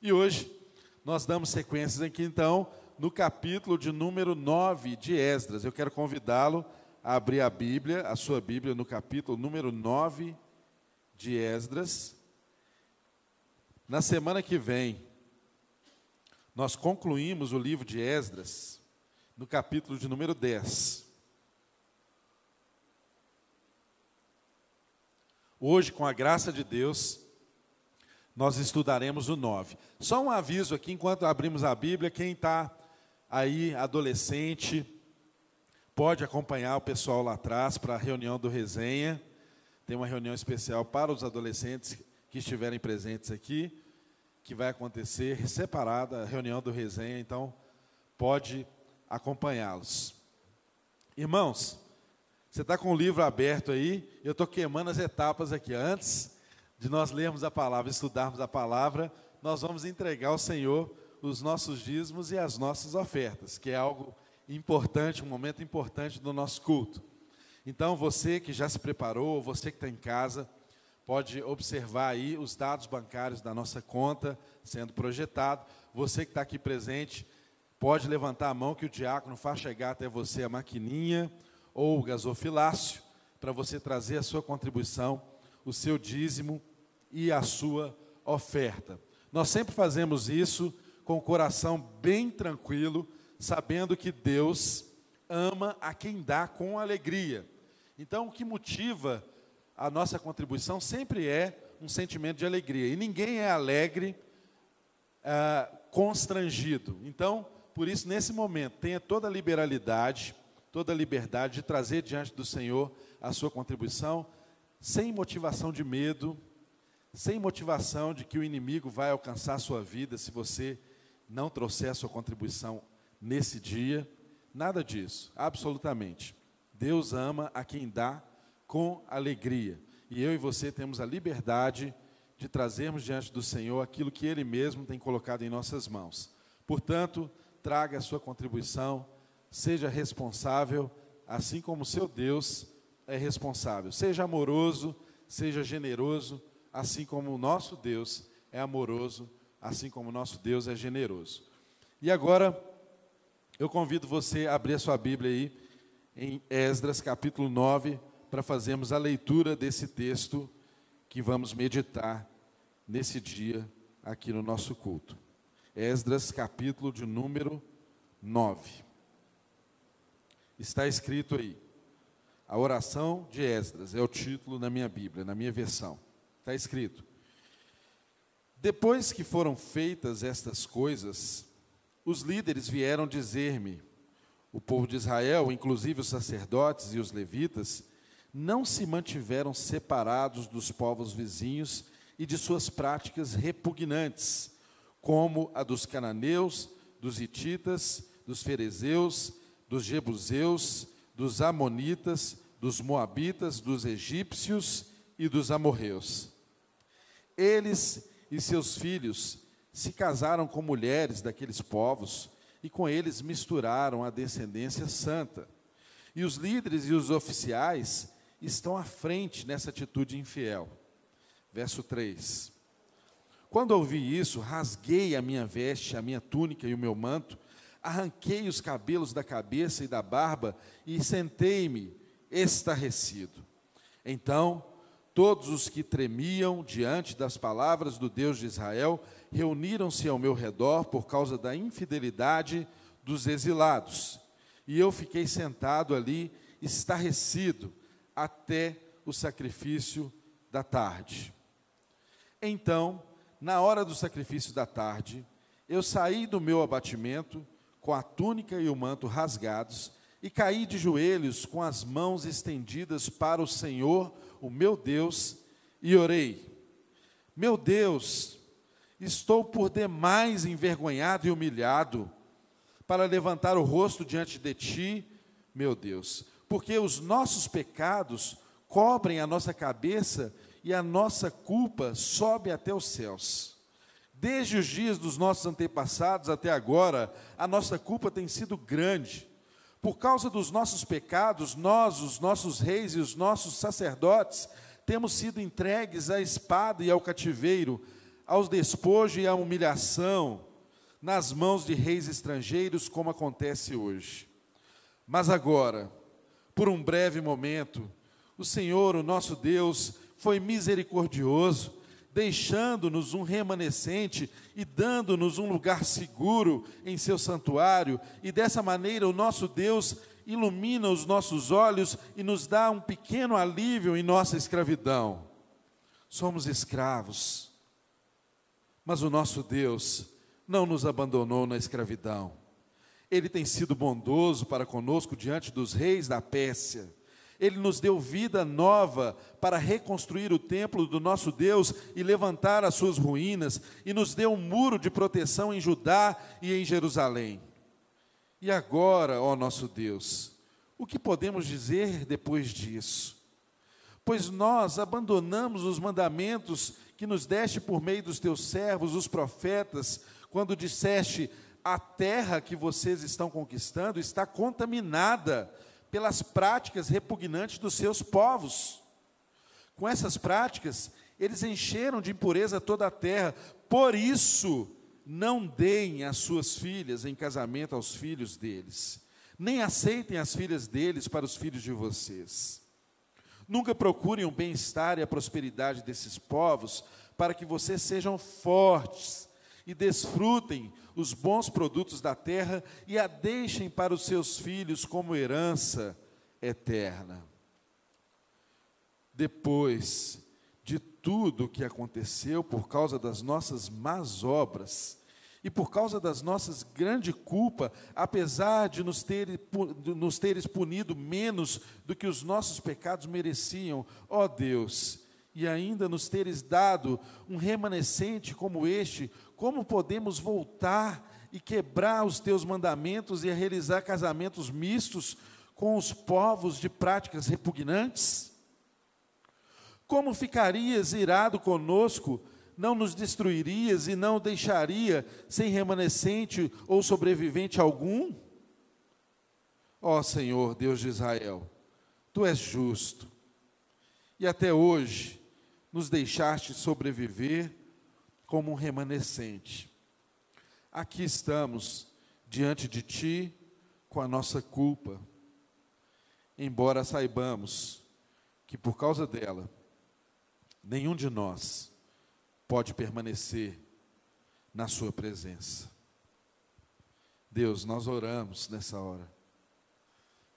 E hoje nós damos sequências aqui então no capítulo de número 9 de Esdras. Eu quero convidá-lo a abrir a Bíblia, a sua Bíblia, no capítulo número 9 de Esdras. Na semana que vem, nós concluímos o livro de Esdras no capítulo de número 10. Hoje, com a graça de Deus, nós estudaremos o 9. Só um aviso aqui, enquanto abrimos a Bíblia, quem está aí, adolescente, pode acompanhar o pessoal lá atrás para a reunião do resenha. Tem uma reunião especial para os adolescentes que estiverem presentes aqui, que vai acontecer separada, a reunião do resenha, então pode acompanhá-los. Irmãos, você está com o livro aberto aí, eu estou queimando as etapas aqui. Antes de nós lermos a palavra, estudarmos a palavra, nós vamos entregar ao Senhor os nossos dízimos e as nossas ofertas, que é algo importante, um momento importante do nosso culto. Então, você que já se preparou, você que está em casa, pode observar aí os dados bancários da nossa conta sendo projetado. Você que está aqui presente, pode levantar a mão que o diácono faz chegar até você a maquininha ou gasofilácio, para você trazer a sua contribuição, o seu dízimo e a sua oferta. Nós sempre fazemos isso com o coração bem tranquilo, sabendo que Deus ama a quem dá com alegria. Então, o que motiva a nossa contribuição sempre é um sentimento de alegria. E ninguém é alegre ah, constrangido. Então, por isso, nesse momento, tenha toda a liberalidade toda a liberdade de trazer diante do Senhor a sua contribuição, sem motivação de medo, sem motivação de que o inimigo vai alcançar a sua vida se você não trouxer a sua contribuição nesse dia. Nada disso, absolutamente. Deus ama a quem dá com alegria. E eu e você temos a liberdade de trazermos diante do Senhor aquilo que Ele mesmo tem colocado em nossas mãos. Portanto, traga a sua contribuição seja responsável, assim como seu Deus é responsável. Seja amoroso, seja generoso, assim como o nosso Deus é amoroso, assim como o nosso Deus é generoso. E agora, eu convido você a abrir a sua Bíblia aí, em Esdras capítulo 9, para fazermos a leitura desse texto que vamos meditar nesse dia aqui no nosso culto. Esdras capítulo de número 9 está escrito aí. A oração de Esdras é o título na minha Bíblia, na minha versão. Está escrito: Depois que foram feitas estas coisas, os líderes vieram dizer-me: o povo de Israel, inclusive os sacerdotes e os levitas, não se mantiveram separados dos povos vizinhos e de suas práticas repugnantes, como a dos cananeus, dos hititas, dos ferezeus dos jebuseus, dos amonitas, dos moabitas, dos egípcios e dos amorreus. Eles e seus filhos se casaram com mulheres daqueles povos e com eles misturaram a descendência santa. E os líderes e os oficiais estão à frente nessa atitude infiel. Verso 3. Quando ouvi isso, rasguei a minha veste, a minha túnica e o meu manto, arranquei os cabelos da cabeça e da barba e sentei-me estarrecido. Então, todos os que tremiam diante das palavras do Deus de Israel reuniram-se ao meu redor por causa da infidelidade dos exilados. E eu fiquei sentado ali, estarrecido, até o sacrifício da tarde. Então, na hora do sacrifício da tarde, eu saí do meu abatimento com a túnica e o manto rasgados, e caí de joelhos com as mãos estendidas para o Senhor, o meu Deus, e orei: Meu Deus, estou por demais envergonhado e humilhado para levantar o rosto diante de ti, meu Deus, porque os nossos pecados cobrem a nossa cabeça e a nossa culpa sobe até os céus. Desde os dias dos nossos antepassados até agora, a nossa culpa tem sido grande. Por causa dos nossos pecados, nós, os nossos reis e os nossos sacerdotes, temos sido entregues à espada e ao cativeiro, ao despojo e à humilhação nas mãos de reis estrangeiros, como acontece hoje. Mas agora, por um breve momento, o Senhor, o nosso Deus, foi misericordioso, deixando-nos um remanescente e dando-nos um lugar seguro em seu santuário, e dessa maneira o nosso Deus ilumina os nossos olhos e nos dá um pequeno alívio em nossa escravidão. Somos escravos, mas o nosso Deus não nos abandonou na escravidão. Ele tem sido bondoso para conosco diante dos reis da Pérsia. Ele nos deu vida nova para reconstruir o templo do nosso Deus e levantar as suas ruínas, e nos deu um muro de proteção em Judá e em Jerusalém. E agora, ó nosso Deus, o que podemos dizer depois disso? Pois nós abandonamos os mandamentos que nos deste por meio dos teus servos, os profetas, quando disseste: a terra que vocês estão conquistando está contaminada pelas práticas repugnantes dos seus povos. Com essas práticas, eles encheram de impureza toda a terra. Por isso, não deem as suas filhas em casamento aos filhos deles, nem aceitem as filhas deles para os filhos de vocês. Nunca procurem o bem-estar e a prosperidade desses povos, para que vocês sejam fortes e desfrutem os bons produtos da terra e a deixem para os seus filhos como herança eterna. Depois de tudo o que aconteceu por causa das nossas más obras e por causa das nossas grande culpa, apesar de nos, ter, de nos teres punido menos do que os nossos pecados mereciam, ó Deus, e ainda nos teres dado um remanescente como este, como podemos voltar e quebrar os teus mandamentos e realizar casamentos mistos com os povos de práticas repugnantes? Como ficarias irado conosco? Não nos destruirias e não deixaria sem remanescente ou sobrevivente algum? Ó Senhor, Deus de Israel, tu és justo. E até hoje nos deixaste sobreviver como um remanescente. Aqui estamos diante de Ti com a nossa culpa, embora saibamos que por causa dela, nenhum de nós pode permanecer na Sua presença. Deus, nós oramos nessa hora,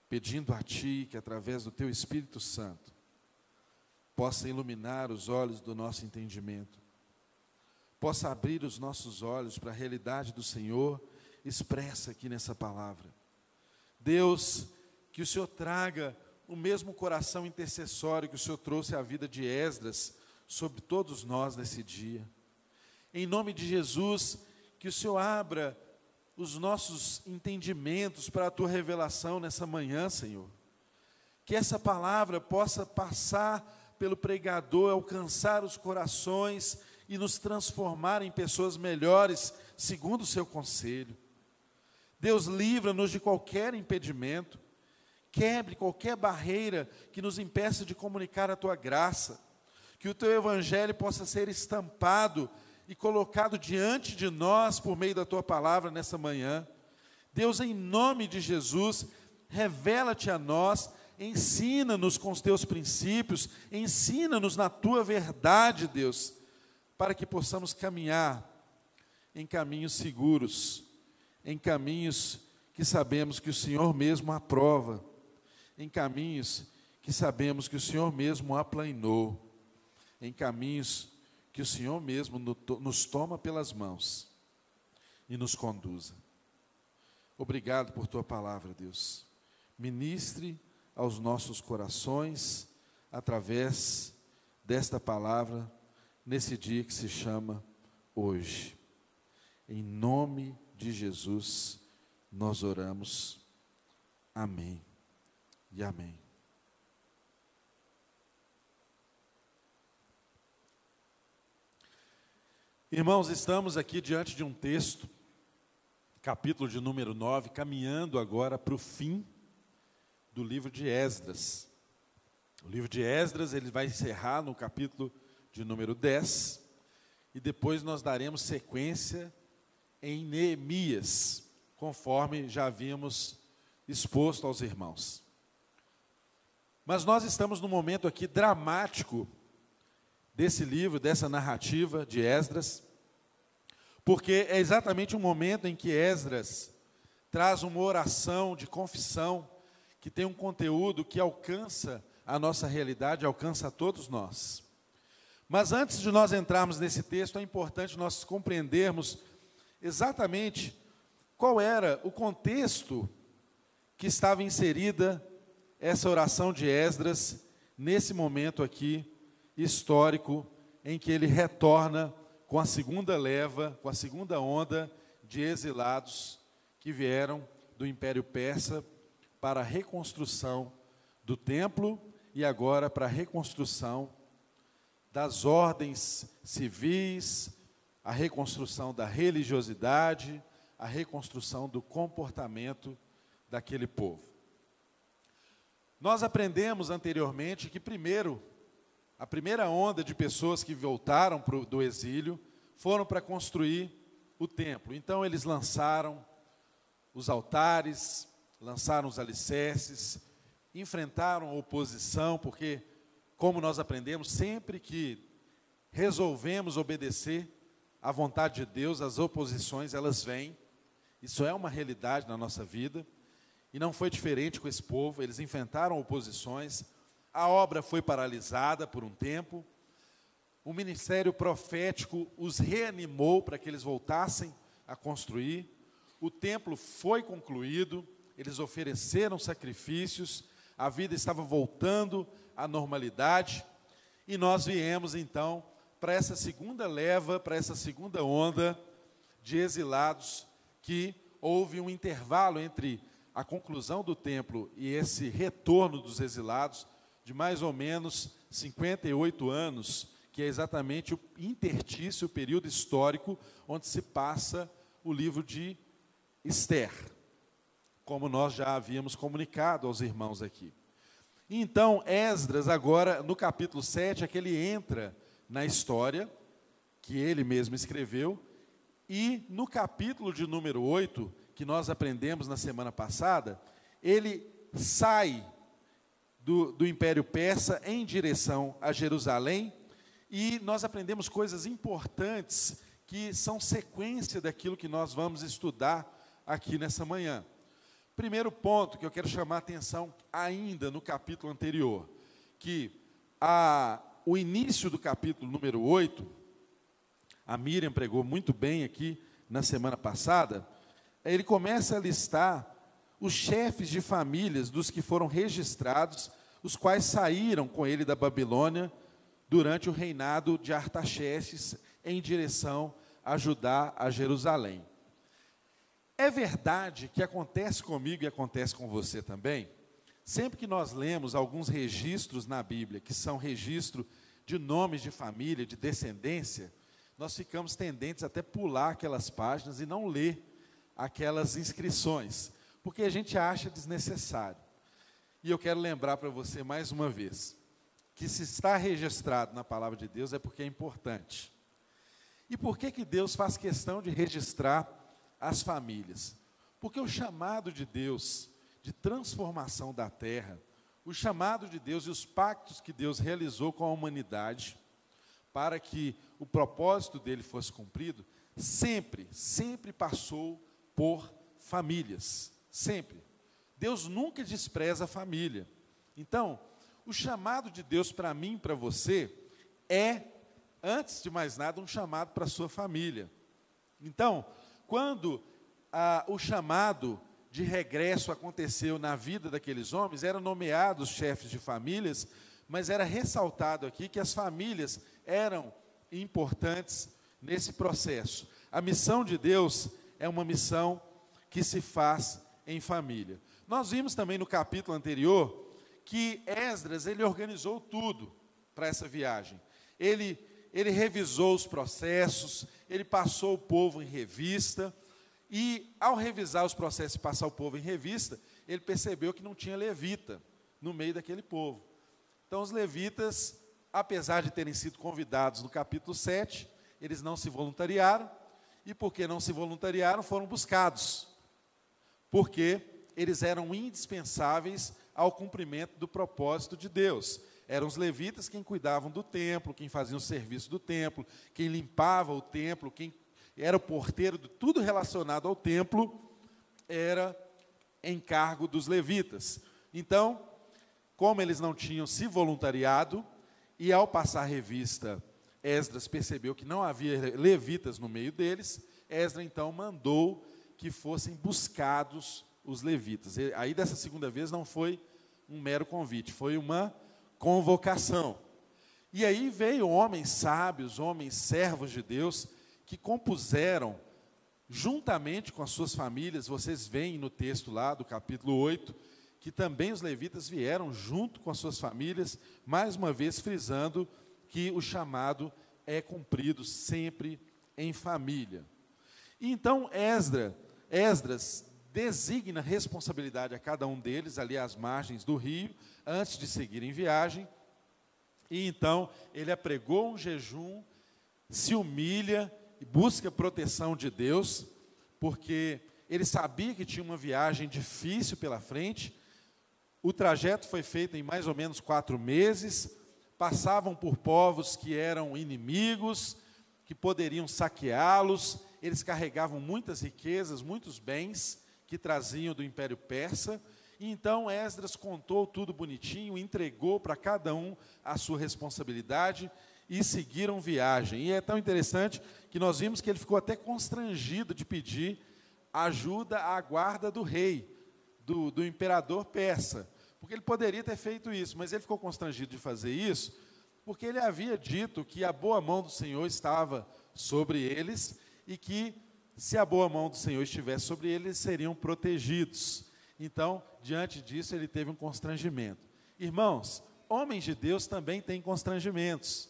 pedindo a Ti que através do Teu Espírito Santo possa iluminar os olhos do nosso entendimento possa abrir os nossos olhos para a realidade do Senhor expressa aqui nessa palavra. Deus, que o Senhor traga o mesmo coração intercessório que o Senhor trouxe à vida de Esdras sobre todos nós nesse dia. Em nome de Jesus, que o Senhor abra os nossos entendimentos para a tua revelação nessa manhã, Senhor. Que essa palavra possa passar pelo pregador, alcançar os corações e nos transformar em pessoas melhores, segundo o seu conselho. Deus livra-nos de qualquer impedimento, quebre qualquer barreira que nos impeça de comunicar a tua graça, que o teu evangelho possa ser estampado e colocado diante de nós por meio da tua palavra nessa manhã. Deus, em nome de Jesus, revela-te a nós, ensina-nos com os teus princípios, ensina-nos na tua verdade, Deus para que possamos caminhar em caminhos seguros, em caminhos que sabemos que o Senhor mesmo aprova, em caminhos que sabemos que o Senhor mesmo aplanou, em caminhos que o Senhor mesmo nos toma pelas mãos e nos conduza. Obrigado por tua palavra, Deus. Ministre aos nossos corações através desta palavra nesse dia que se chama hoje. Em nome de Jesus, nós oramos. Amém e amém. Irmãos, estamos aqui diante de um texto, capítulo de número 9, caminhando agora para o fim do livro de Esdras. O livro de Esdras, ele vai encerrar no capítulo de número 10, e depois nós daremos sequência em Neemias, conforme já havíamos exposto aos irmãos. Mas nós estamos num momento aqui dramático desse livro, dessa narrativa de Esdras, porque é exatamente um momento em que Esdras traz uma oração de confissão que tem um conteúdo que alcança a nossa realidade, alcança a todos nós. Mas antes de nós entrarmos nesse texto, é importante nós compreendermos exatamente qual era o contexto que estava inserida essa oração de Esdras nesse momento aqui histórico em que ele retorna com a segunda leva, com a segunda onda de exilados que vieram do Império Persa para a reconstrução do templo e agora para a reconstrução das ordens civis, a reconstrução da religiosidade, a reconstrução do comportamento daquele povo. Nós aprendemos anteriormente que, primeiro, a primeira onda de pessoas que voltaram pro, do exílio foram para construir o templo. Então, eles lançaram os altares, lançaram os alicerces, enfrentaram a oposição, porque como nós aprendemos, sempre que resolvemos obedecer à vontade de Deus, as oposições elas vêm. Isso é uma realidade na nossa vida. E não foi diferente com esse povo, eles enfrentaram oposições. A obra foi paralisada por um tempo. O ministério profético os reanimou para que eles voltassem a construir. O templo foi concluído, eles ofereceram sacrifícios, a vida estava voltando à normalidade, e nós viemos então para essa segunda leva, para essa segunda onda de exilados, que houve um intervalo entre a conclusão do templo e esse retorno dos exilados de mais ou menos 58 anos, que é exatamente o intertício, o período histórico onde se passa o livro de Esther como nós já havíamos comunicado aos irmãos aqui. Então, Esdras, agora no capítulo 7, é que ele entra na história que ele mesmo escreveu, e no capítulo de número 8, que nós aprendemos na semana passada, ele sai do, do Império Persa em direção a Jerusalém, e nós aprendemos coisas importantes que são sequência daquilo que nós vamos estudar aqui nessa manhã. Primeiro ponto que eu quero chamar a atenção ainda no capítulo anterior, que a, o início do capítulo número 8, a Miriam pregou muito bem aqui na semana passada, ele começa a listar os chefes de famílias dos que foram registrados, os quais saíram com ele da Babilônia durante o reinado de Artaxerxes em direção a Judá, a Jerusalém. É verdade que acontece comigo e acontece com você também. Sempre que nós lemos alguns registros na Bíblia, que são registro de nomes de família, de descendência, nós ficamos tendentes até pular aquelas páginas e não ler aquelas inscrições, porque a gente acha desnecessário. E eu quero lembrar para você mais uma vez que se está registrado na palavra de Deus é porque é importante. E por que que Deus faz questão de registrar as famílias. Porque o chamado de Deus de transformação da terra, o chamado de Deus e os pactos que Deus realizou com a humanidade, para que o propósito dele fosse cumprido, sempre, sempre passou por famílias. Sempre. Deus nunca despreza a família. Então, o chamado de Deus para mim para você é, antes de mais nada, um chamado para a sua família. Então, quando ah, o chamado de regresso aconteceu na vida daqueles homens, eram nomeados chefes de famílias, mas era ressaltado aqui que as famílias eram importantes nesse processo. A missão de Deus é uma missão que se faz em família. Nós vimos também no capítulo anterior que Esdras ele organizou tudo para essa viagem. Ele ele revisou os processos, ele passou o povo em revista, e ao revisar os processos e passar o povo em revista, ele percebeu que não tinha levita no meio daquele povo. Então, os levitas, apesar de terem sido convidados no capítulo 7, eles não se voluntariaram, e porque não se voluntariaram, foram buscados, porque eles eram indispensáveis ao cumprimento do propósito de Deus. Eram os levitas quem cuidavam do templo, quem fazia o serviço do templo, quem limpava o templo, quem era o porteiro de tudo relacionado ao templo, era encargo dos levitas. Então, como eles não tinham se voluntariado, e ao passar revista, Esdras percebeu que não havia levitas no meio deles, Esdras então mandou que fossem buscados os levitas. Aí dessa segunda vez não foi um mero convite, foi uma convocação. E aí veio homens sábios, homens servos de Deus, que compuseram, juntamente com as suas famílias, vocês veem no texto lá do capítulo 8, que também os levitas vieram junto com as suas famílias, mais uma vez frisando que o chamado é cumprido sempre em família. E então Esdra, Esdras designa responsabilidade a cada um deles ali às margens do rio, antes de seguir em viagem. E então ele apregou um jejum, se humilha e busca proteção de Deus, porque ele sabia que tinha uma viagem difícil pela frente. O trajeto foi feito em mais ou menos quatro meses. Passavam por povos que eram inimigos, que poderiam saqueá-los. Eles carregavam muitas riquezas, muitos bens que traziam do Império Persa. E então Esdras contou tudo bonitinho, entregou para cada um a sua responsabilidade e seguiram viagem. E é tão interessante que nós vimos que ele ficou até constrangido de pedir ajuda à guarda do rei, do, do imperador persa. Porque ele poderia ter feito isso, mas ele ficou constrangido de fazer isso, porque ele havia dito que a boa mão do Senhor estava sobre eles e que se a boa mão do Senhor estivesse sobre eles, eles seriam protegidos. Então, diante disso, ele teve um constrangimento. Irmãos, homens de Deus também têm constrangimentos.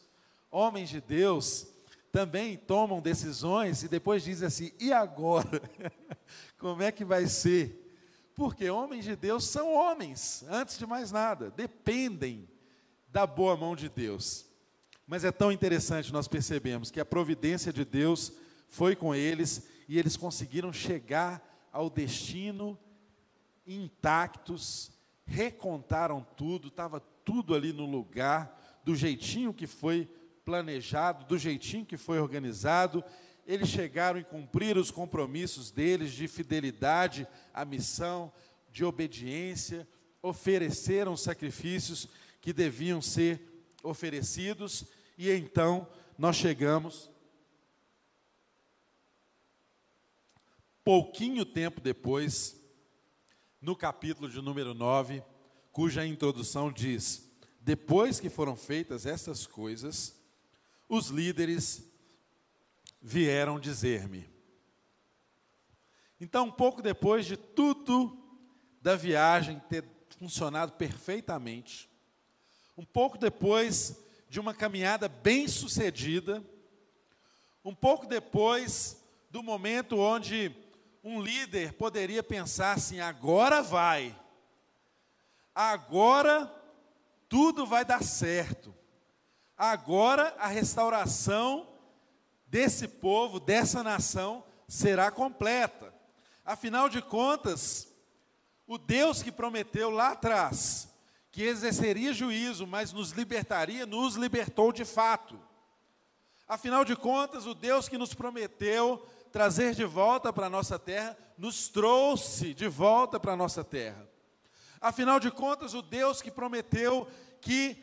Homens de Deus também tomam decisões e depois dizem assim: e agora? Como é que vai ser? Porque homens de Deus são homens, antes de mais nada, dependem da boa mão de Deus. Mas é tão interessante nós percebemos que a providência de Deus foi com eles e eles conseguiram chegar ao destino intactos, recontaram tudo, estava tudo ali no lugar, do jeitinho que foi planejado, do jeitinho que foi organizado. Eles chegaram e cumpriram os compromissos deles de fidelidade à missão, de obediência, ofereceram sacrifícios que deviam ser oferecidos, e então nós chegamos pouquinho tempo depois, no capítulo de número 9, cuja introdução diz: Depois que foram feitas essas coisas, os líderes vieram dizer-me. Então, um pouco depois de tudo da viagem ter funcionado perfeitamente, um pouco depois de uma caminhada bem sucedida, um pouco depois do momento onde um líder poderia pensar assim: agora vai, agora tudo vai dar certo, agora a restauração desse povo, dessa nação, será completa. Afinal de contas, o Deus que prometeu lá atrás, que exerceria juízo, mas nos libertaria, nos libertou de fato. Afinal de contas, o Deus que nos prometeu trazer de volta para a nossa terra, nos trouxe de volta para a nossa terra. Afinal de contas, o Deus que prometeu que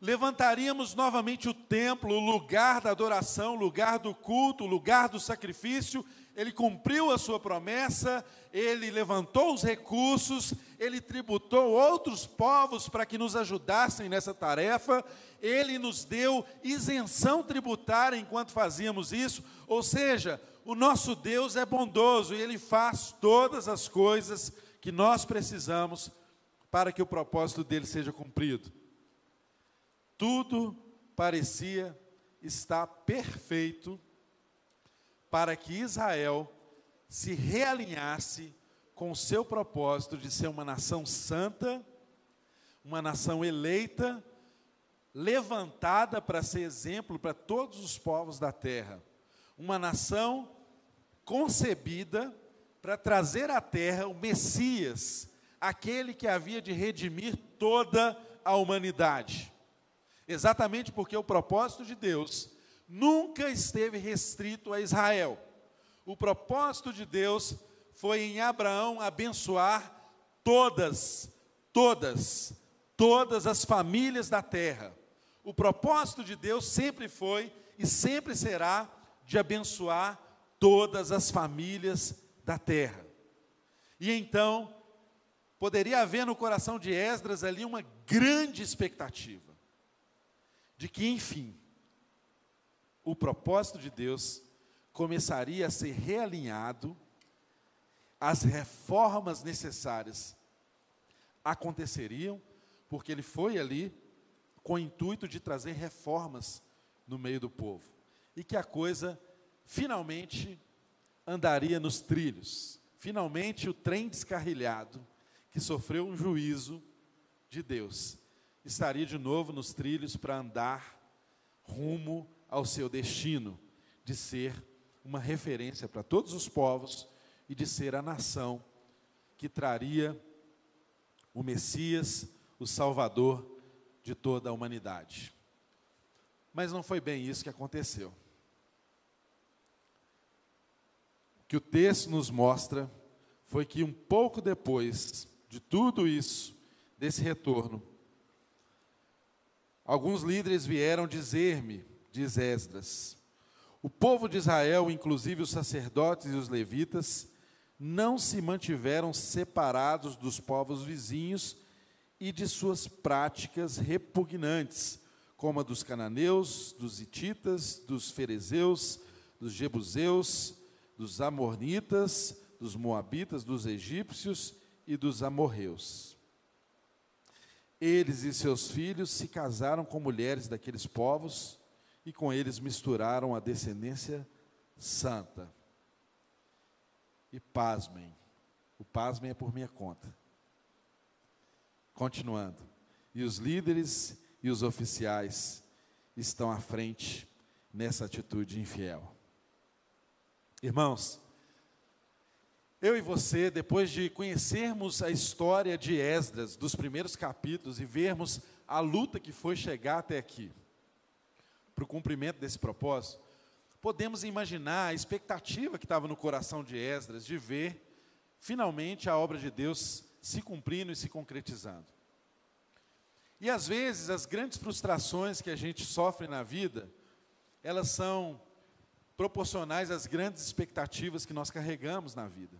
levantaríamos novamente o templo, o lugar da adoração, o lugar do culto, o lugar do sacrifício, ele cumpriu a sua promessa, ele levantou os recursos, ele tributou outros povos para que nos ajudassem nessa tarefa, ele nos deu isenção tributária enquanto fazíamos isso, ou seja, o nosso Deus é bondoso e Ele faz todas as coisas que nós precisamos para que o propósito dele seja cumprido. Tudo parecia estar perfeito para que Israel se realinhasse com o seu propósito de ser uma nação santa, uma nação eleita, levantada para ser exemplo para todos os povos da terra. uma nação concebida para trazer à terra o Messias, aquele que havia de redimir toda a humanidade. Exatamente porque o propósito de Deus nunca esteve restrito a Israel. O propósito de Deus foi em Abraão abençoar todas, todas, todas as famílias da terra. O propósito de Deus sempre foi e sempre será de abençoar todas as famílias da terra. E então, poderia haver no coração de Esdras ali uma grande expectativa de que, enfim, o propósito de Deus começaria a ser realinhado, as reformas necessárias aconteceriam, porque ele foi ali com o intuito de trazer reformas no meio do povo, e que a coisa finalmente andaria nos trilhos. Finalmente, o trem descarrilhado, que sofreu um juízo de Deus, estaria de novo nos trilhos para andar rumo ao seu destino, de ser uma referência para todos os povos e de ser a nação que traria o Messias, o Salvador de toda a humanidade. Mas não foi bem isso que aconteceu. Que o texto nos mostra foi que um pouco depois de tudo isso, desse retorno, alguns líderes vieram dizer-me, diz Esdras, o povo de Israel, inclusive os sacerdotes e os levitas, não se mantiveram separados dos povos vizinhos e de suas práticas repugnantes, como a dos cananeus, dos hititas, dos ferezeus, dos jebuseus, dos amornitas, dos moabitas, dos egípcios e dos amorreus. Eles e seus filhos se casaram com mulheres daqueles povos e com eles misturaram a descendência santa. E pasmem, o pasmem é por minha conta. Continuando, e os líderes e os oficiais estão à frente nessa atitude infiel. Irmãos, eu e você, depois de conhecermos a história de Esdras, dos primeiros capítulos, e vermos a luta que foi chegar até aqui, para o cumprimento desse propósito, podemos imaginar a expectativa que estava no coração de Esdras de ver, finalmente, a obra de Deus se cumprindo e se concretizando. E às vezes, as grandes frustrações que a gente sofre na vida, elas são proporcionais às grandes expectativas que nós carregamos na vida.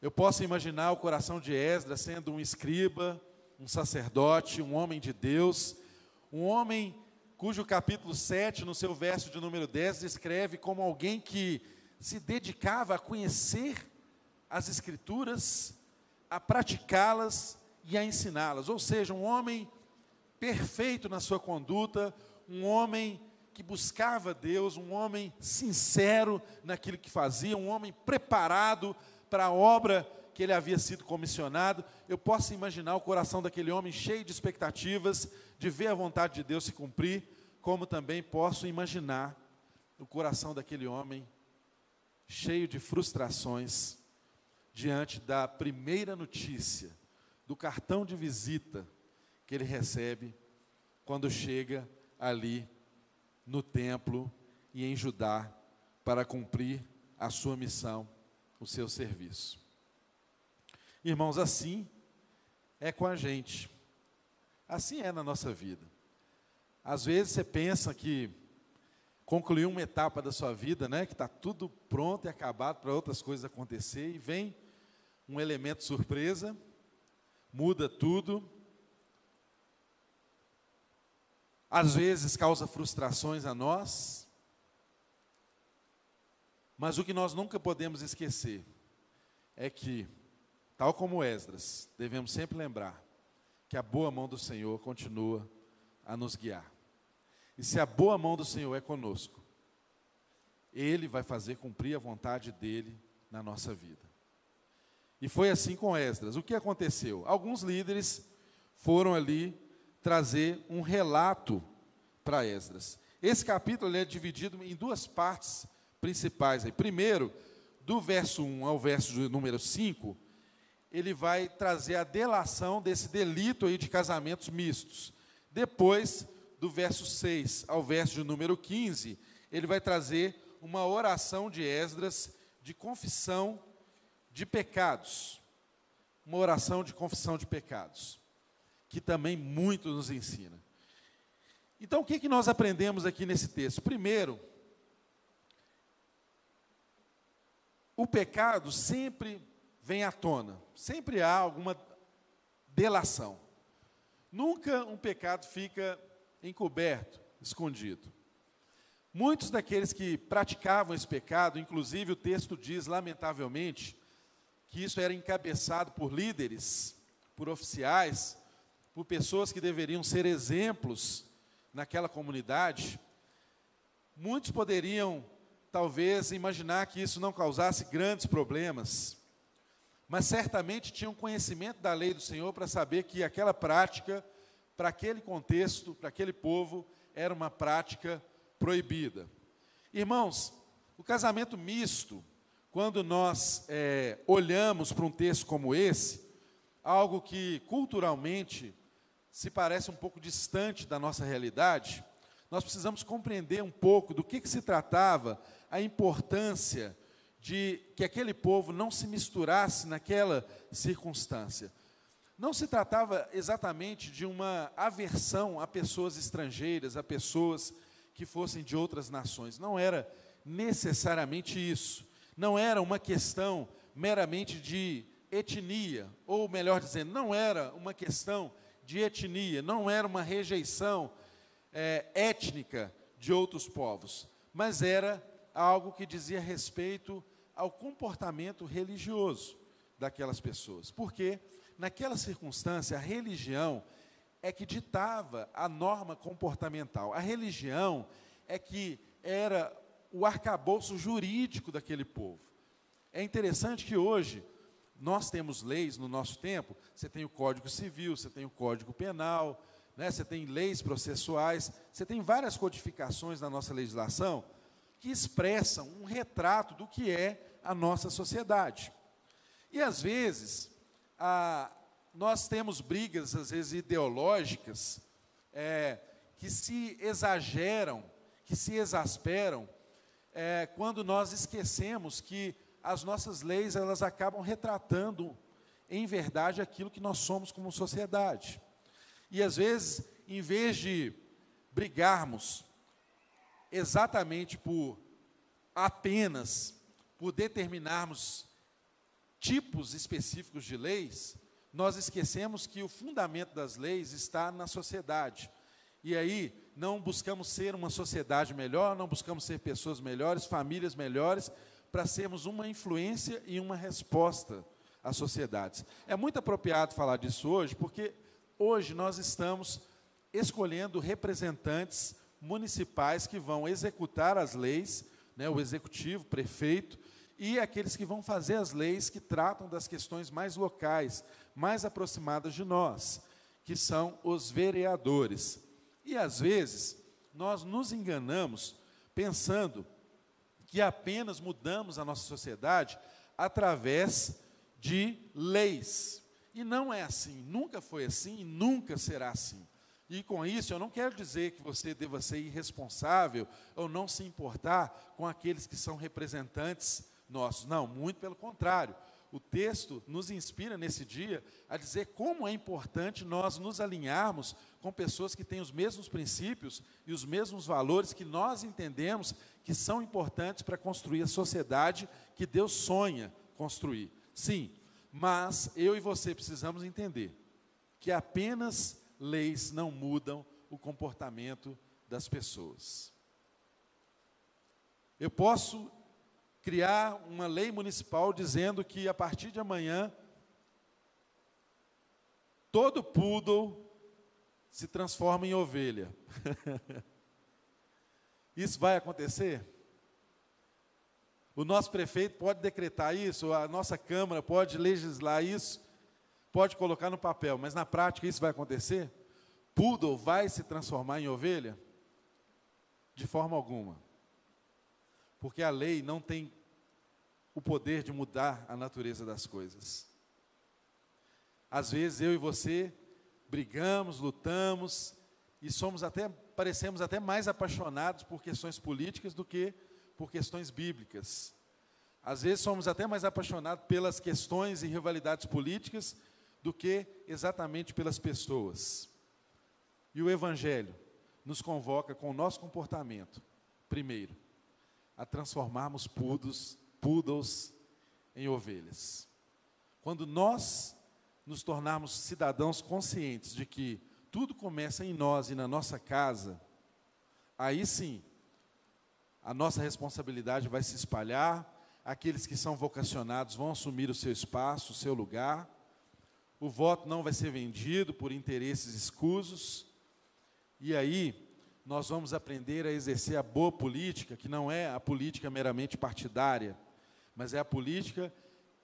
Eu posso imaginar o coração de Esdras sendo um escriba, um sacerdote, um homem de Deus, um homem cujo capítulo 7, no seu verso de número 10, descreve como alguém que se dedicava a conhecer as Escrituras, a praticá-las e a ensiná-las. Ou seja, um homem perfeito na sua conduta, um homem que buscava Deus, um homem sincero naquilo que fazia, um homem preparado para a obra que ele havia sido comissionado. Eu posso imaginar o coração daquele homem cheio de expectativas de ver a vontade de Deus se cumprir, como também posso imaginar o coração daquele homem cheio de frustrações diante da primeira notícia do cartão de visita que ele recebe quando chega ali no templo e em Judá para cumprir a sua missão, o seu serviço. Irmãos, assim é com a gente. Assim é na nossa vida. Às vezes você pensa que concluiu uma etapa da sua vida, né, que está tudo pronto e acabado para outras coisas acontecer, e vem um elemento surpresa, muda tudo, às vezes causa frustrações a nós, mas o que nós nunca podemos esquecer é que, tal como Esdras, devemos sempre lembrar que a boa mão do Senhor continua a nos guiar. E se a boa mão do Senhor é conosco, Ele vai fazer cumprir a vontade dEle na nossa vida. E foi assim com Esdras. O que aconteceu? Alguns líderes foram ali trazer um relato para Esdras. Esse capítulo é dividido em duas partes principais. Aí. Primeiro, do verso 1 ao verso número 5, ele vai trazer a delação desse delito aí de casamentos mistos. Depois, do verso 6 ao verso número 15, ele vai trazer uma oração de Esdras de confissão de pecados. Uma oração de confissão de pecados, que também muito nos ensina. Então, o que, que nós aprendemos aqui nesse texto? Primeiro, o pecado sempre vem à tona, sempre há alguma delação. Nunca um pecado fica encoberto, escondido. Muitos daqueles que praticavam esse pecado, inclusive o texto diz, lamentavelmente, que isso era encabeçado por líderes, por oficiais, por pessoas que deveriam ser exemplos naquela comunidade. Muitos poderiam, talvez, imaginar que isso não causasse grandes problemas, mas certamente tinham conhecimento da lei do Senhor para saber que aquela prática para aquele contexto, para aquele povo, era uma prática proibida. Irmãos, o casamento misto, quando nós é, olhamos para um texto como esse, algo que culturalmente se parece um pouco distante da nossa realidade, nós precisamos compreender um pouco do que, que se tratava, a importância de que aquele povo não se misturasse naquela circunstância. Não se tratava exatamente de uma aversão a pessoas estrangeiras, a pessoas que fossem de outras nações. Não era necessariamente isso. Não era uma questão meramente de etnia, ou melhor dizendo, não era uma questão de etnia, não era uma rejeição é, étnica de outros povos, mas era algo que dizia respeito ao comportamento religioso daquelas pessoas. Porque naquela circunstância, a religião é que ditava a norma comportamental. A religião é que era o arcabouço jurídico daquele povo. É interessante que hoje nós temos leis no nosso tempo, você tem o Código Civil, você tem o Código Penal, né, você tem leis processuais, você tem várias codificações na nossa legislação que expressam um retrato do que é a nossa sociedade. E às vezes, ah, nós temos brigas, às vezes, ideológicas, é, que se exageram, que se exasperam, é, quando nós esquecemos que as nossas leis elas acabam retratando, em verdade, aquilo que nós somos como sociedade. E às vezes, em vez de brigarmos exatamente por apenas por determinarmos tipos específicos de leis, nós esquecemos que o fundamento das leis está na sociedade. E aí, não buscamos ser uma sociedade melhor, não buscamos ser pessoas melhores, famílias melhores, para sermos uma influência e uma resposta às sociedades. É muito apropriado falar disso hoje, porque hoje nós estamos escolhendo representantes municipais que vão executar as leis, né, o executivo, prefeito, e aqueles que vão fazer as leis que tratam das questões mais locais, mais aproximadas de nós, que são os vereadores. E às vezes nós nos enganamos pensando que apenas mudamos a nossa sociedade através de leis. E não é assim, nunca foi assim e nunca será assim. E com isso, eu não quero dizer que você deva ser irresponsável ou não se importar com aqueles que são representantes nossos. Não, muito pelo contrário. O texto nos inspira nesse dia a dizer como é importante nós nos alinharmos com pessoas que têm os mesmos princípios e os mesmos valores que nós entendemos que são importantes para construir a sociedade que Deus sonha construir. Sim, mas eu e você precisamos entender que apenas leis não mudam o comportamento das pessoas. Eu posso criar uma lei municipal dizendo que a partir de amanhã todo poodle se transforma em ovelha. isso vai acontecer? O nosso prefeito pode decretar isso, a nossa Câmara pode legislar isso, pode colocar no papel, mas na prática isso vai acontecer? Poodle vai se transformar em ovelha? De forma alguma. Porque a lei não tem o poder de mudar a natureza das coisas. Às vezes eu e você brigamos, lutamos e somos até parecemos até mais apaixonados por questões políticas do que por questões bíblicas. Às vezes somos até mais apaixonados pelas questões e rivalidades políticas do que exatamente pelas pessoas. E o Evangelho nos convoca com o nosso comportamento, primeiro, a transformarmos pudos, poodles em ovelhas. Quando nós nos tornarmos cidadãos conscientes de que tudo começa em nós e na nossa casa, aí sim, a nossa responsabilidade vai se espalhar, aqueles que são vocacionados vão assumir o seu espaço, o seu lugar, o voto não vai ser vendido por interesses escusos, e aí nós vamos aprender a exercer a boa política, que não é a política meramente partidária, mas é a política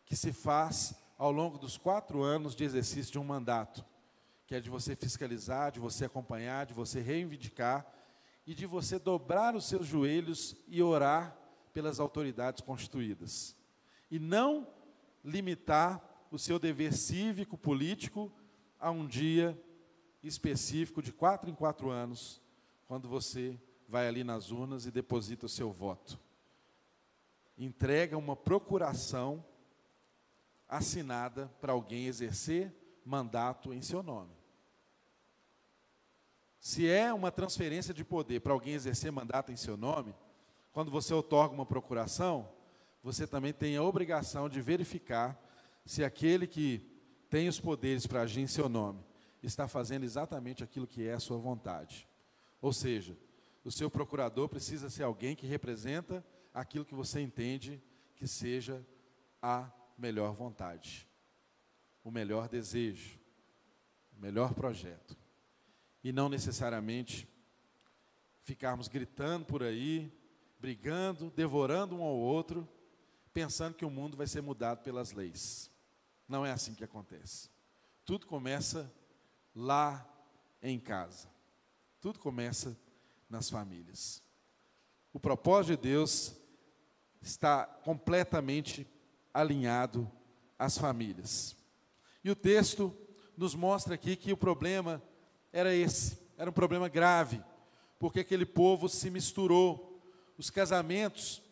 que se faz ao longo dos quatro anos de exercício de um mandato, que é de você fiscalizar, de você acompanhar, de você reivindicar e de você dobrar os seus joelhos e orar pelas autoridades constituídas. E não limitar o seu dever cívico, político, a um dia específico de quatro em quatro anos, quando você vai ali nas urnas e deposita o seu voto. Entrega uma procuração assinada para alguém exercer mandato em seu nome. Se é uma transferência de poder para alguém exercer mandato em seu nome, quando você otorga uma procuração, você também tem a obrigação de verificar se aquele que tem os poderes para agir em seu nome está fazendo exatamente aquilo que é a sua vontade. Ou seja, o seu procurador precisa ser alguém que representa aquilo que você entende que seja a melhor vontade, o melhor desejo, o melhor projeto. E não necessariamente ficarmos gritando por aí, brigando, devorando um ao outro, pensando que o mundo vai ser mudado pelas leis. Não é assim que acontece. Tudo começa lá em casa. Tudo começa nas famílias. O propósito de Deus está completamente alinhado às famílias. E o texto nos mostra aqui que o problema era esse, era um problema grave, porque aquele povo se misturou os casamentos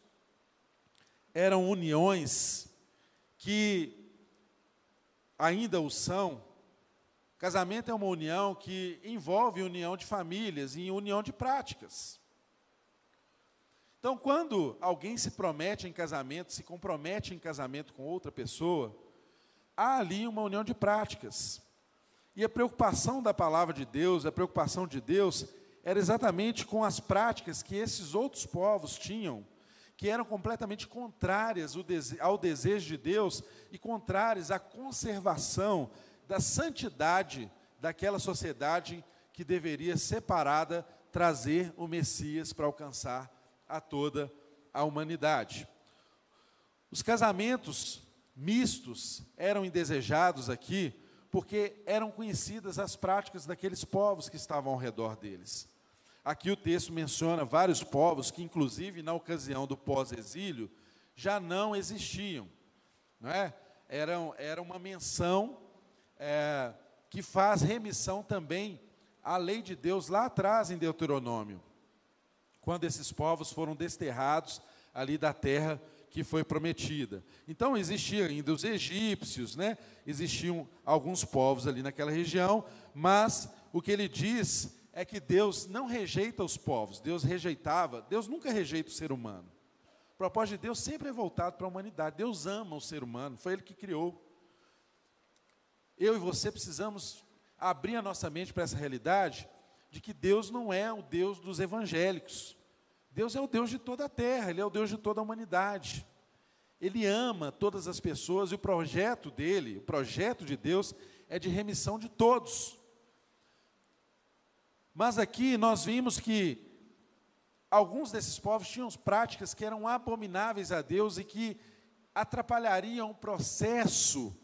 eram uniões que ainda o são. Casamento é uma união que envolve união de famílias e união de práticas. Então, quando alguém se promete em casamento, se compromete em casamento com outra pessoa, há ali uma união de práticas. E a preocupação da palavra de Deus, a preocupação de Deus, era exatamente com as práticas que esses outros povos tinham, que eram completamente contrárias ao desejo de Deus e contrárias à conservação da santidade daquela sociedade que deveria separada trazer o Messias para alcançar a toda a humanidade. Os casamentos mistos eram indesejados aqui porque eram conhecidas as práticas daqueles povos que estavam ao redor deles. Aqui o texto menciona vários povos que, inclusive na ocasião do pós-exílio, já não existiam. Não é? era, era uma menção é, que faz remissão também à lei de Deus lá atrás em Deuteronômio, quando esses povos foram desterrados ali da terra que foi prometida. Então existiam ainda os egípcios, né? Existiam alguns povos ali naquela região, mas o que ele diz é que Deus não rejeita os povos, Deus rejeitava, Deus nunca rejeita o ser humano. O propósito de Deus sempre é voltado para a humanidade. Deus ama o ser humano, foi Ele que criou. Eu e você precisamos abrir a nossa mente para essa realidade de que Deus não é o Deus dos evangélicos. Deus é o Deus de toda a terra, Ele é o Deus de toda a humanidade. Ele ama todas as pessoas e o projeto dele, o projeto de Deus, é de remissão de todos. Mas aqui nós vimos que alguns desses povos tinham práticas que eram abomináveis a Deus e que atrapalhariam o processo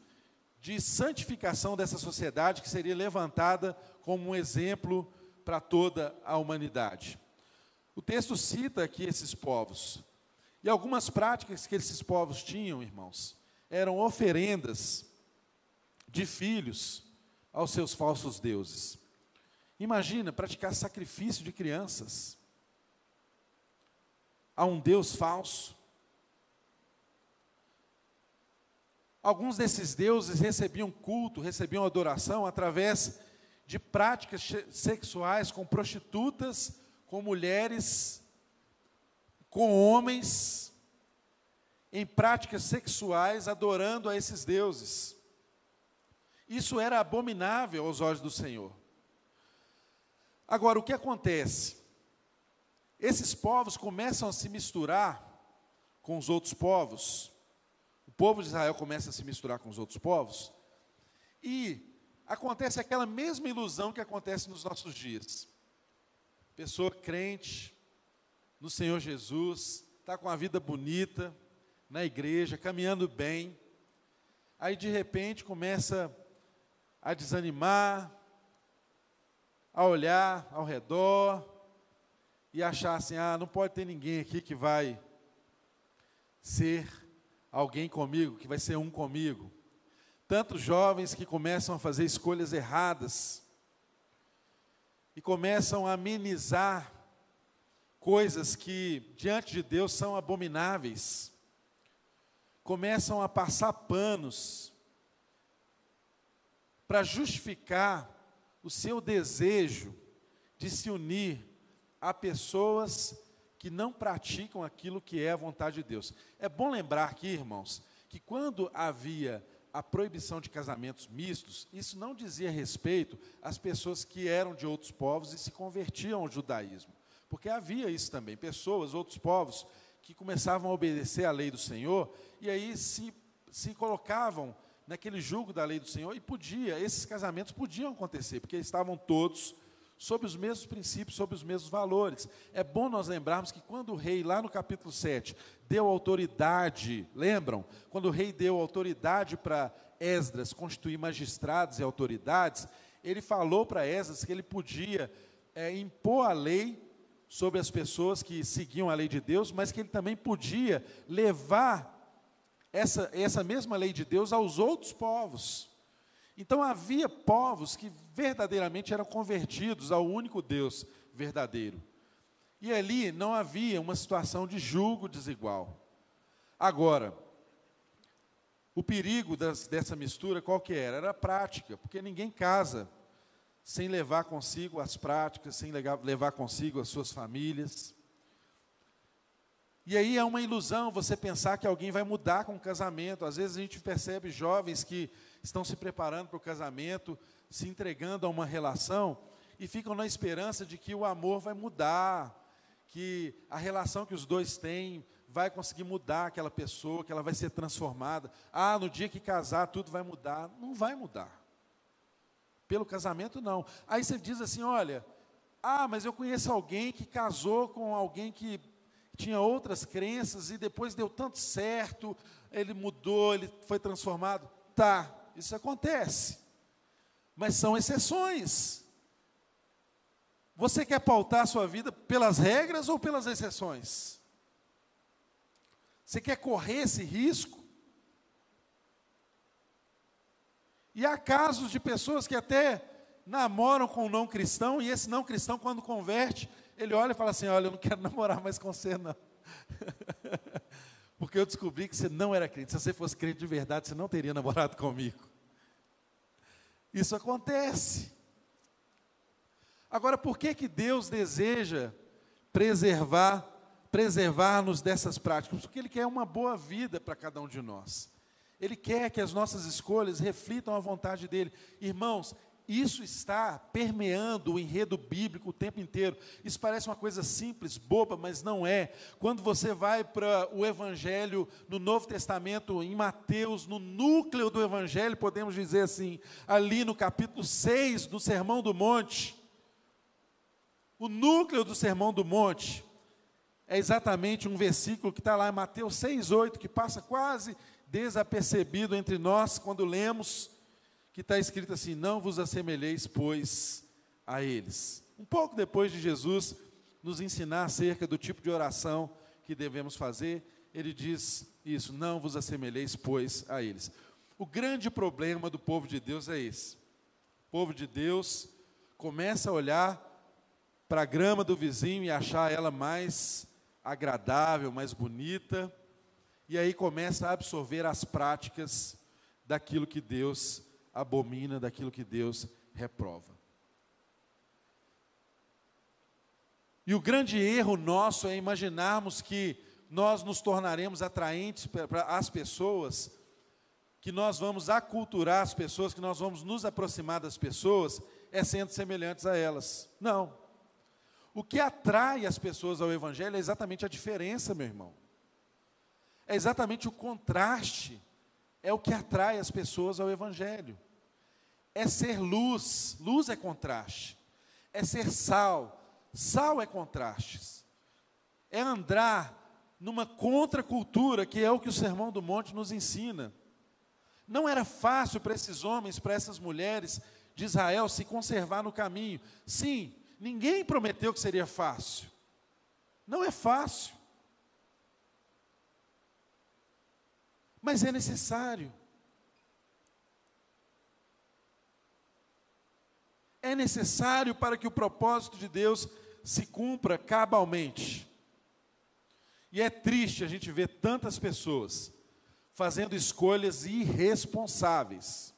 de santificação dessa sociedade que seria levantada como um exemplo para toda a humanidade. O texto cita aqui esses povos. E algumas práticas que esses povos tinham, irmãos, eram oferendas de filhos aos seus falsos deuses. Imagina praticar sacrifício de crianças a um Deus falso. Alguns desses deuses recebiam culto, recebiam adoração através de práticas sexuais com prostitutas, com mulheres, com homens, em práticas sexuais, adorando a esses deuses. Isso era abominável aos olhos do Senhor. Agora, o que acontece? Esses povos começam a se misturar com os outros povos. O povo de Israel começa a se misturar com os outros povos. E acontece aquela mesma ilusão que acontece nos nossos dias. Pessoa crente no Senhor Jesus, está com a vida bonita, na igreja, caminhando bem. Aí de repente começa a desanimar, a olhar ao redor, e achar assim: ah, não pode ter ninguém aqui que vai ser alguém comigo, que vai ser um comigo. Tantos jovens que começam a fazer escolhas erradas e começam a amenizar coisas que diante de Deus são abomináveis. Começam a passar panos para justificar o seu desejo de se unir a pessoas que não praticam aquilo que é a vontade de Deus. É bom lembrar aqui, irmãos, que quando havia a proibição de casamentos mistos, isso não dizia respeito às pessoas que eram de outros povos e se convertiam ao judaísmo. Porque havia isso também, pessoas, outros povos, que começavam a obedecer à lei do Senhor e aí se, se colocavam naquele julgo da lei do Senhor e podia, esses casamentos podiam acontecer, porque estavam todos sobre os mesmos princípios, sobre os mesmos valores. É bom nós lembrarmos que quando o rei, lá no capítulo 7, deu autoridade, lembram? Quando o rei deu autoridade para Esdras constituir magistrados e autoridades, ele falou para Esdras que ele podia é, impor a lei sobre as pessoas que seguiam a lei de Deus, mas que ele também podia levar essa, essa mesma lei de Deus aos outros povos. Então havia povos que verdadeiramente eram convertidos ao único Deus verdadeiro. E ali não havia uma situação de julgo desigual. Agora, o perigo das, dessa mistura qual que era? Era a prática, porque ninguém casa sem levar consigo as práticas, sem levar, consigo as suas famílias. E aí é uma ilusão você pensar que alguém vai mudar com o casamento. Às vezes a gente percebe jovens que estão se preparando para o casamento, se entregando a uma relação e ficam na esperança de que o amor vai mudar, que a relação que os dois têm vai conseguir mudar aquela pessoa, que ela vai ser transformada. Ah, no dia que casar tudo vai mudar. Não vai mudar. Pelo casamento, não. Aí você diz assim: olha, ah, mas eu conheço alguém que casou com alguém que tinha outras crenças e depois deu tanto certo, ele mudou, ele foi transformado. Tá, isso acontece. Mas são exceções. Você quer pautar a sua vida pelas regras ou pelas exceções? Você quer correr esse risco? E há casos de pessoas que até namoram com um não cristão, e esse não cristão, quando converte, ele olha e fala assim: Olha, eu não quero namorar mais com você, não. Porque eu descobri que você não era crente. Se você fosse crente de verdade, você não teria namorado comigo. Isso acontece. Agora, por que que Deus deseja preservar, preservar-nos dessas práticas? Porque Ele quer uma boa vida para cada um de nós. Ele quer que as nossas escolhas reflitam a vontade dele. Irmãos, isso está permeando o enredo bíblico o tempo inteiro. Isso parece uma coisa simples, boba, mas não é. Quando você vai para o Evangelho no Novo Testamento, em Mateus, no núcleo do Evangelho, podemos dizer assim, ali no capítulo 6 do Sermão do Monte, o núcleo do Sermão do Monte é exatamente um versículo que está lá em Mateus 6,8, que passa quase desapercebido entre nós quando lemos que está escrito assim: Não vos assemelheis, pois, a eles. Um pouco depois de Jesus nos ensinar acerca do tipo de oração que devemos fazer, ele diz isso: não vos assemelheis, pois, a eles. O grande problema do povo de Deus é esse. O povo de Deus começa a olhar para a grama do vizinho e achar ela mais agradável, mais bonita, e aí começa a absorver as práticas daquilo que Deus abomina, daquilo que Deus reprova. E o grande erro nosso é imaginarmos que nós nos tornaremos atraentes para as pessoas, que nós vamos aculturar as pessoas, que nós vamos nos aproximar das pessoas, é sendo semelhantes a elas. Não. O que atrai as pessoas ao Evangelho é exatamente a diferença, meu irmão. É exatamente o contraste. É o que atrai as pessoas ao Evangelho. É ser luz. Luz é contraste. É ser sal. Sal é contrastes. É andar numa contracultura, que é o que o Sermão do Monte nos ensina. Não era fácil para esses homens, para essas mulheres de Israel se conservar no caminho. Sim, ninguém prometeu que seria fácil. Não é fácil. Mas é necessário. É necessário para que o propósito de Deus se cumpra cabalmente. E é triste a gente ver tantas pessoas fazendo escolhas irresponsáveis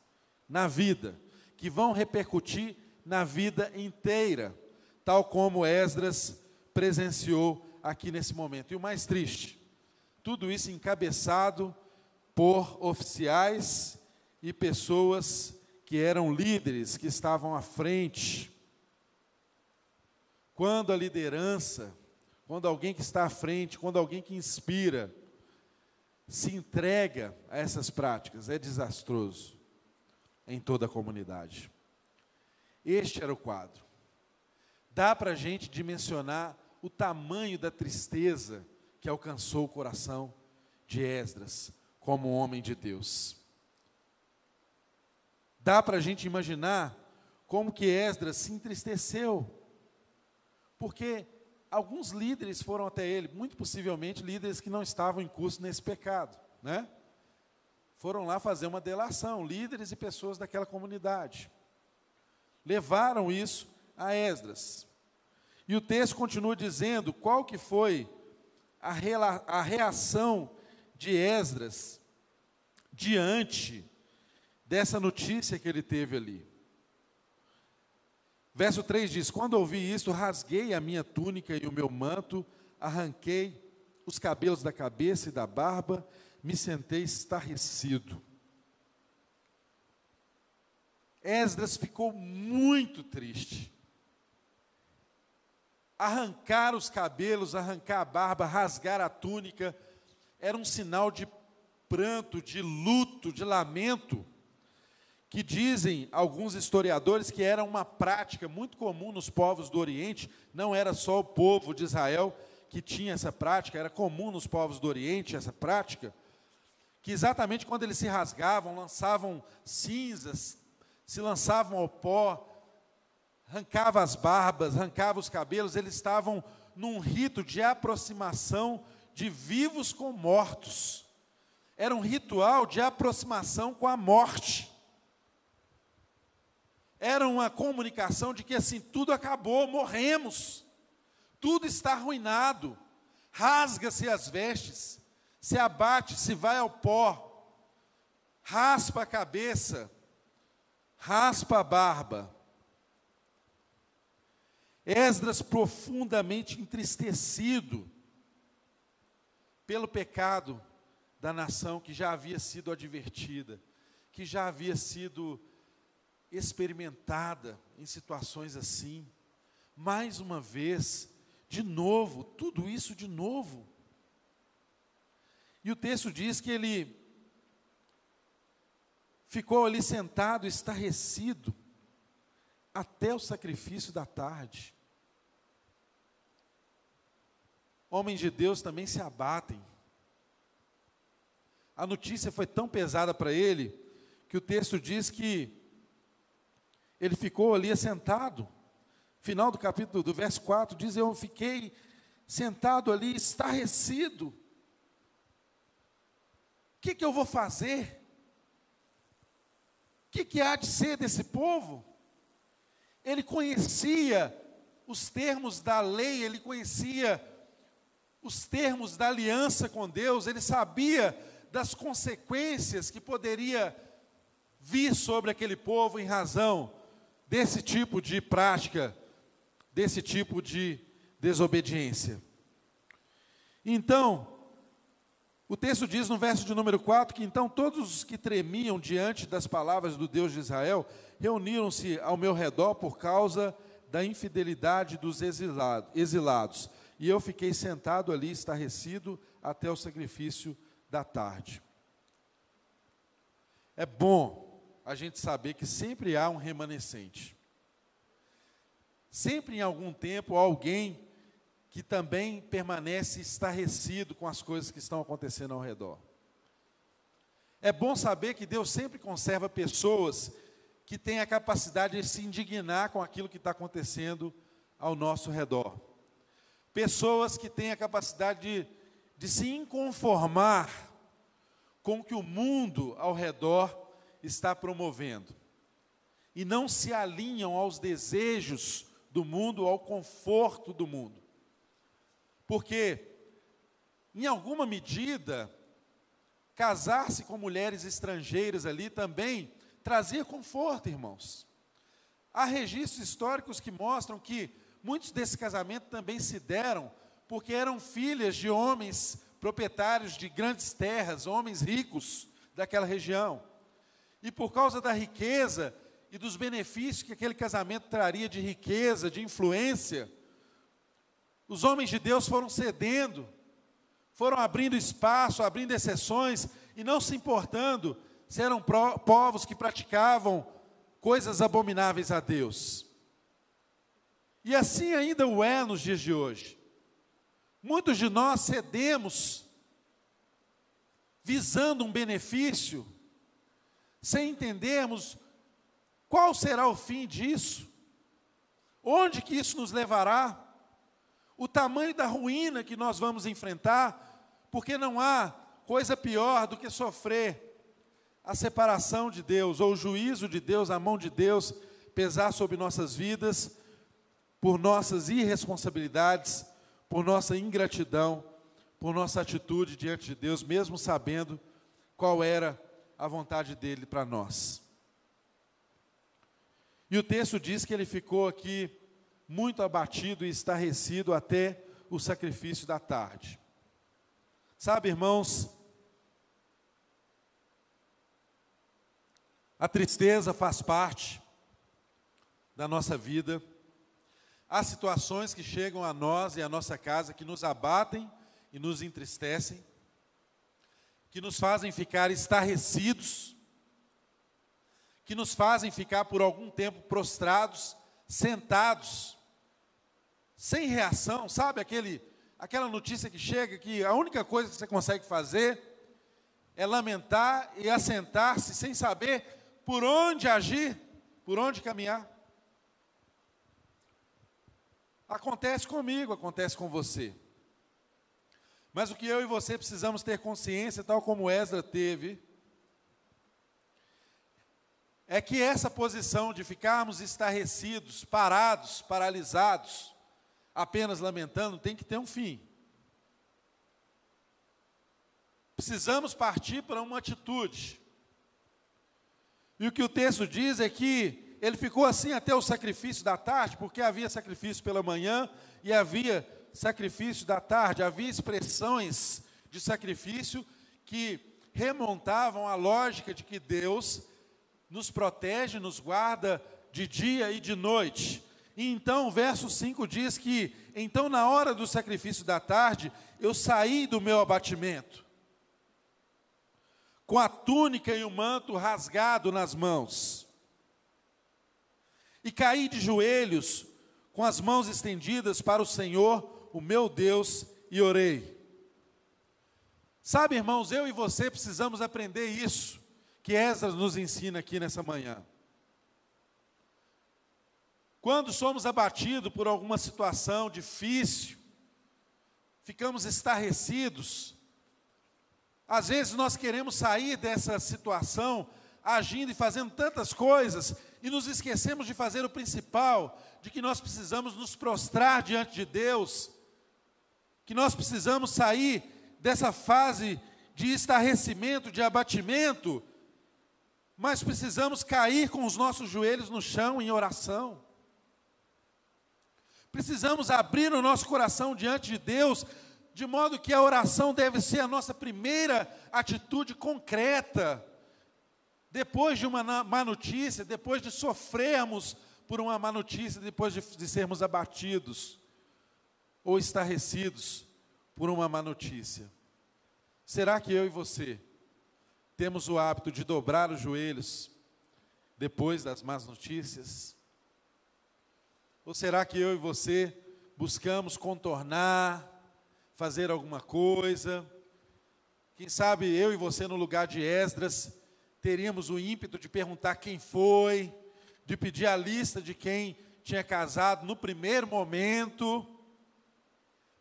na vida, que vão repercutir na vida inteira, tal como Esdras presenciou aqui nesse momento. E o mais triste, tudo isso encabeçado por oficiais e pessoas que eram líderes, que estavam à frente quando a liderança, quando alguém que está à frente, quando alguém que inspira, se entrega a essas práticas, é desastroso em toda a comunidade. Este era o quadro. Dá para a gente dimensionar o tamanho da tristeza que alcançou o coração de Esdras como homem de Deus. Dá para a gente imaginar como que Esdras se entristeceu porque alguns líderes foram até ele, muito possivelmente líderes que não estavam em curso nesse pecado, né? Foram lá fazer uma delação, líderes e pessoas daquela comunidade. Levaram isso a Esdras. E o texto continua dizendo qual que foi a, a reação de Esdras diante dessa notícia que ele teve ali. Verso 3 diz: Quando ouvi isso, rasguei a minha túnica e o meu manto, arranquei os cabelos da cabeça e da barba, me sentei estarrecido. Esdras ficou muito triste. Arrancar os cabelos, arrancar a barba, rasgar a túnica, era um sinal de pranto, de luto, de lamento que dizem alguns historiadores que era uma prática muito comum nos povos do Oriente, não era só o povo de Israel que tinha essa prática, era comum nos povos do Oriente essa prática, que exatamente quando eles se rasgavam, lançavam cinzas, se lançavam ao pó, arrancavam as barbas, arrancavam os cabelos, eles estavam num rito de aproximação de vivos com mortos. Era um ritual de aproximação com a morte. Era uma comunicação de que assim, tudo acabou, morremos, tudo está arruinado, rasga-se as vestes, se abate, se vai ao pó, raspa a cabeça, raspa a barba. Esdras profundamente entristecido pelo pecado da nação que já havia sido advertida, que já havia sido experimentada em situações assim. Mais uma vez, de novo, tudo isso de novo. E o texto diz que ele ficou ali sentado, estarrecido, até o sacrifício da tarde. Homens de Deus também se abatem. A notícia foi tão pesada para ele que o texto diz que ele ficou ali assentado, final do capítulo, do verso 4, diz: Eu fiquei sentado ali, estarrecido. O que, que eu vou fazer? O que, que há de ser desse povo? Ele conhecia os termos da lei, ele conhecia os termos da aliança com Deus, ele sabia das consequências que poderia vir sobre aquele povo em razão desse tipo de prática, desse tipo de desobediência. Então, o texto diz no verso de número 4 que então todos os que tremiam diante das palavras do Deus de Israel reuniram-se ao meu redor por causa da infidelidade dos exilados. E eu fiquei sentado ali, estarrecido, até o sacrifício da tarde. É bom a gente saber que sempre há um remanescente. Sempre em algum tempo alguém que também permanece estarrecido com as coisas que estão acontecendo ao redor. É bom saber que Deus sempre conserva pessoas que têm a capacidade de se indignar com aquilo que está acontecendo ao nosso redor. Pessoas que têm a capacidade de, de se inconformar com o que o mundo ao redor está promovendo. E não se alinham aos desejos do mundo, ao conforto do mundo. Porque, em alguma medida, casar-se com mulheres estrangeiras ali também trazia conforto, irmãos. Há registros históricos que mostram que muitos desses casamentos também se deram porque eram filhas de homens proprietários de grandes terras, homens ricos daquela região. E por causa da riqueza e dos benefícios que aquele casamento traria de riqueza, de influência, os homens de Deus foram cedendo, foram abrindo espaço, abrindo exceções e não se importando se eram povos que praticavam coisas abomináveis a Deus. E assim ainda o é nos dias de hoje. Muitos de nós cedemos visando um benefício, sem entendermos qual será o fim disso, onde que isso nos levará o tamanho da ruína que nós vamos enfrentar, porque não há coisa pior do que sofrer a separação de Deus, ou o juízo de Deus, a mão de Deus, pesar sobre nossas vidas, por nossas irresponsabilidades, por nossa ingratidão, por nossa atitude diante de Deus, mesmo sabendo qual era a vontade dele para nós. E o texto diz que ele ficou aqui muito abatido e estarrecido até o sacrifício da tarde. Sabe, irmãos, a tristeza faz parte da nossa vida. Há situações que chegam a nós e à nossa casa que nos abatem e nos entristecem, que nos fazem ficar estarrecidos, que nos fazem ficar por algum tempo prostrados, sentados, sem reação, sabe aquele aquela notícia que chega que a única coisa que você consegue fazer é lamentar e assentar-se sem saber por onde agir, por onde caminhar. Acontece comigo, acontece com você. Mas o que eu e você precisamos ter consciência, tal como Ezra teve, é que essa posição de ficarmos estarrecidos, parados, paralisados, apenas lamentando, tem que ter um fim. Precisamos partir para uma atitude. E o que o texto diz é que ele ficou assim até o sacrifício da tarde, porque havia sacrifício pela manhã e havia sacrifício da tarde, havia expressões de sacrifício que remontavam à lógica de que Deus nos protege, nos guarda de dia e de noite. E então o verso 5 diz que, então na hora do sacrifício da tarde, eu saí do meu abatimento, com a túnica e o manto rasgado nas mãos, e caí de joelhos, com as mãos estendidas para o Senhor, o meu Deus, e orei. Sabe, irmãos, eu e você precisamos aprender isso, que Esdras nos ensina aqui nessa manhã. Quando somos abatidos por alguma situação difícil, ficamos estarrecidos. Às vezes nós queremos sair dessa situação agindo e fazendo tantas coisas e nos esquecemos de fazer o principal, de que nós precisamos nos prostrar diante de Deus, que nós precisamos sair dessa fase de estarrecimento, de abatimento, mas precisamos cair com os nossos joelhos no chão em oração. Precisamos abrir o nosso coração diante de Deus, de modo que a oração deve ser a nossa primeira atitude concreta. Depois de uma má notícia, depois de sofrermos por uma má notícia, depois de, de sermos abatidos ou estarrecidos por uma má notícia. Será que eu e você temos o hábito de dobrar os joelhos depois das más notícias? Ou será que eu e você buscamos contornar, fazer alguma coisa? Quem sabe eu e você, no lugar de Esdras, teríamos o ímpeto de perguntar quem foi, de pedir a lista de quem tinha casado no primeiro momento,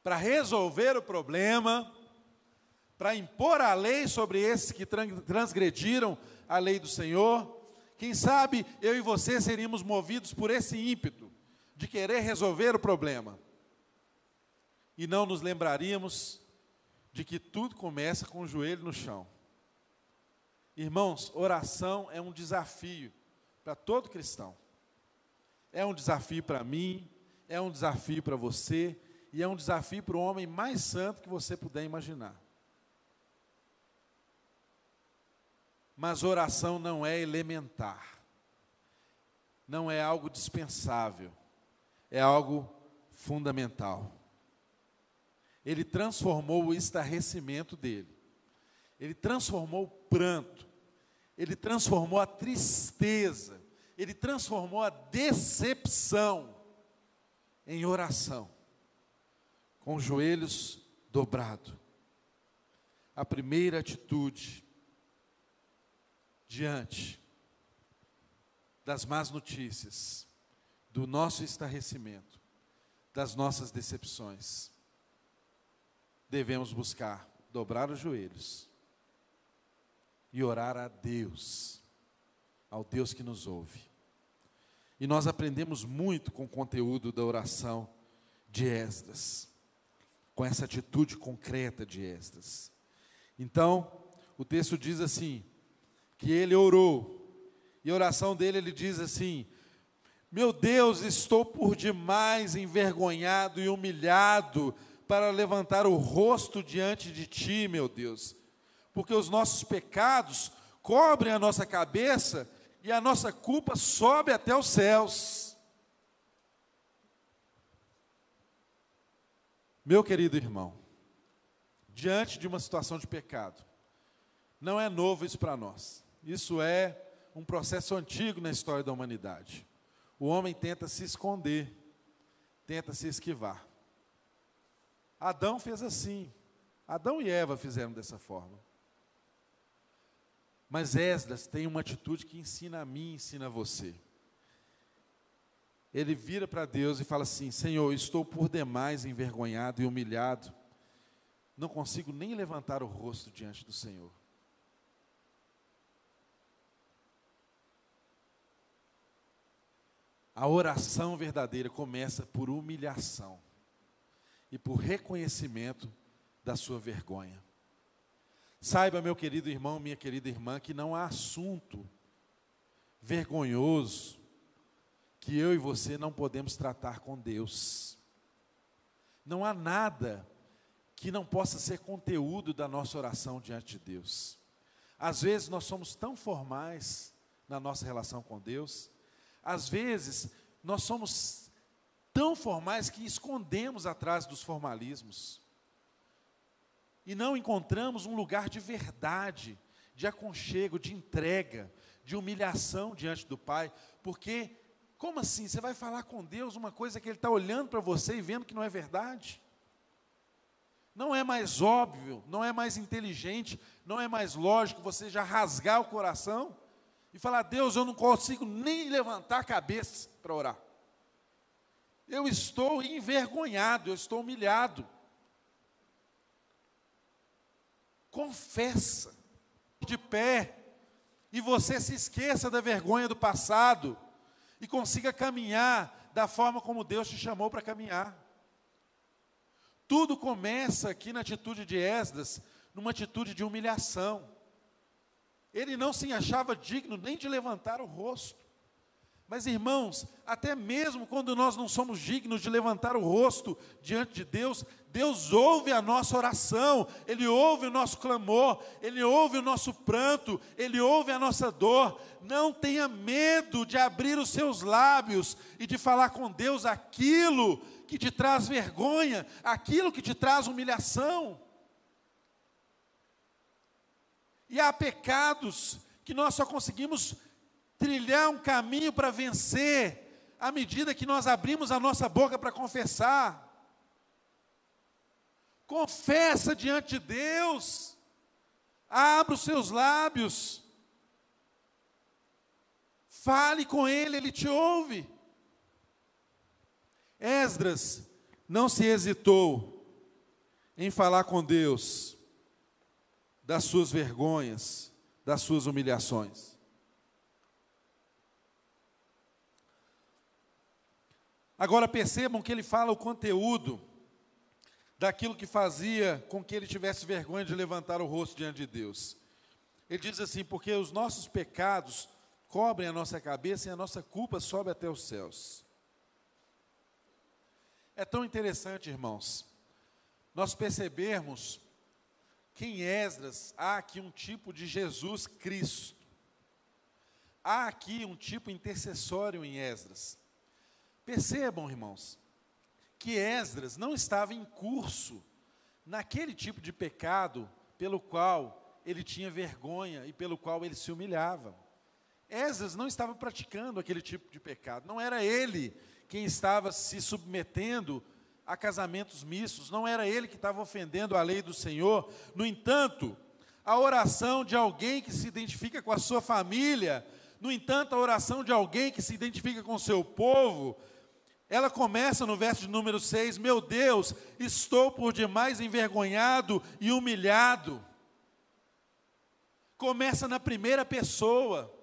para resolver o problema para impor a lei sobre esses que transgrediram a lei do Senhor. Quem sabe eu e você seríamos movidos por esse ímpeto de querer resolver o problema. E não nos lembraríamos de que tudo começa com o joelho no chão. Irmãos, oração é um desafio para todo cristão. É um desafio para mim, é um desafio para você, e é um desafio para o homem mais santo que você puder imaginar. Mas oração não é elementar, não é algo dispensável, é algo fundamental. Ele transformou o estarrecimento dele, ele transformou o pranto, ele transformou a tristeza, ele transformou a decepção em oração, com os joelhos dobrados. A primeira atitude diante das más notícias, do nosso estarrecimento, das nossas decepções, devemos buscar dobrar os joelhos e orar a Deus, ao Deus que nos ouve. E nós aprendemos muito com o conteúdo da oração de Esdras, com essa atitude concreta de Esdras. Então, o texto diz assim: que ele orou. E a oração dele, ele diz assim: Meu Deus, estou por demais envergonhado e humilhado para levantar o rosto diante de ti, meu Deus, porque os nossos pecados cobrem a nossa cabeça e a nossa culpa sobe até os céus. Meu querido irmão, diante de uma situação de pecado, não é novo isso para nós. Isso é um processo antigo na história da humanidade. O homem tenta se esconder, tenta se esquivar. Adão fez assim. Adão e Eva fizeram dessa forma. Mas Esdras tem uma atitude que ensina a mim, ensina a você. Ele vira para Deus e fala assim: Senhor, estou por demais envergonhado e humilhado, não consigo nem levantar o rosto diante do Senhor. A oração verdadeira começa por humilhação e por reconhecimento da sua vergonha. Saiba, meu querido irmão, minha querida irmã, que não há assunto vergonhoso que eu e você não podemos tratar com Deus. Não há nada que não possa ser conteúdo da nossa oração diante de Deus. Às vezes nós somos tão formais na nossa relação com Deus, às vezes, nós somos tão formais que escondemos atrás dos formalismos. E não encontramos um lugar de verdade, de aconchego, de entrega, de humilhação diante do Pai. Porque, como assim? Você vai falar com Deus uma coisa que Ele está olhando para você e vendo que não é verdade? Não é mais óbvio, não é mais inteligente, não é mais lógico você já rasgar o coração? e falar: Deus, eu não consigo nem levantar a cabeça para orar. Eu estou envergonhado, eu estou humilhado. Confessa, de pé, e você se esqueça da vergonha do passado e consiga caminhar da forma como Deus te chamou para caminhar. Tudo começa aqui na atitude de Esdras, numa atitude de humilhação. Ele não se achava digno nem de levantar o rosto. Mas, irmãos, até mesmo quando nós não somos dignos de levantar o rosto diante de Deus, Deus ouve a nossa oração, Ele ouve o nosso clamor, Ele ouve o nosso pranto, Ele ouve a nossa dor. Não tenha medo de abrir os seus lábios e de falar com Deus aquilo que te traz vergonha, aquilo que te traz humilhação. E há pecados que nós só conseguimos trilhar um caminho para vencer à medida que nós abrimos a nossa boca para confessar. Confessa diante de Deus, abra os seus lábios, fale com Ele, Ele te ouve. Esdras não se hesitou em falar com Deus das suas vergonhas, das suas humilhações. Agora percebam que ele fala o conteúdo daquilo que fazia com que ele tivesse vergonha de levantar o rosto diante de Deus. Ele diz assim: porque os nossos pecados cobrem a nossa cabeça e a nossa culpa sobe até os céus. É tão interessante, irmãos, nós percebermos que em Esdras há aqui um tipo de Jesus Cristo. Há aqui um tipo intercessório em Esdras. Percebam, irmãos, que Esdras não estava em curso naquele tipo de pecado pelo qual ele tinha vergonha e pelo qual ele se humilhava. Esdras não estava praticando aquele tipo de pecado, não era ele quem estava se submetendo a casamentos mistos, não era ele que estava ofendendo a lei do Senhor. No entanto, a oração de alguém que se identifica com a sua família, no entanto, a oração de alguém que se identifica com o seu povo, ela começa no verso de número 6: Meu Deus, estou por demais envergonhado e humilhado. Começa na primeira pessoa.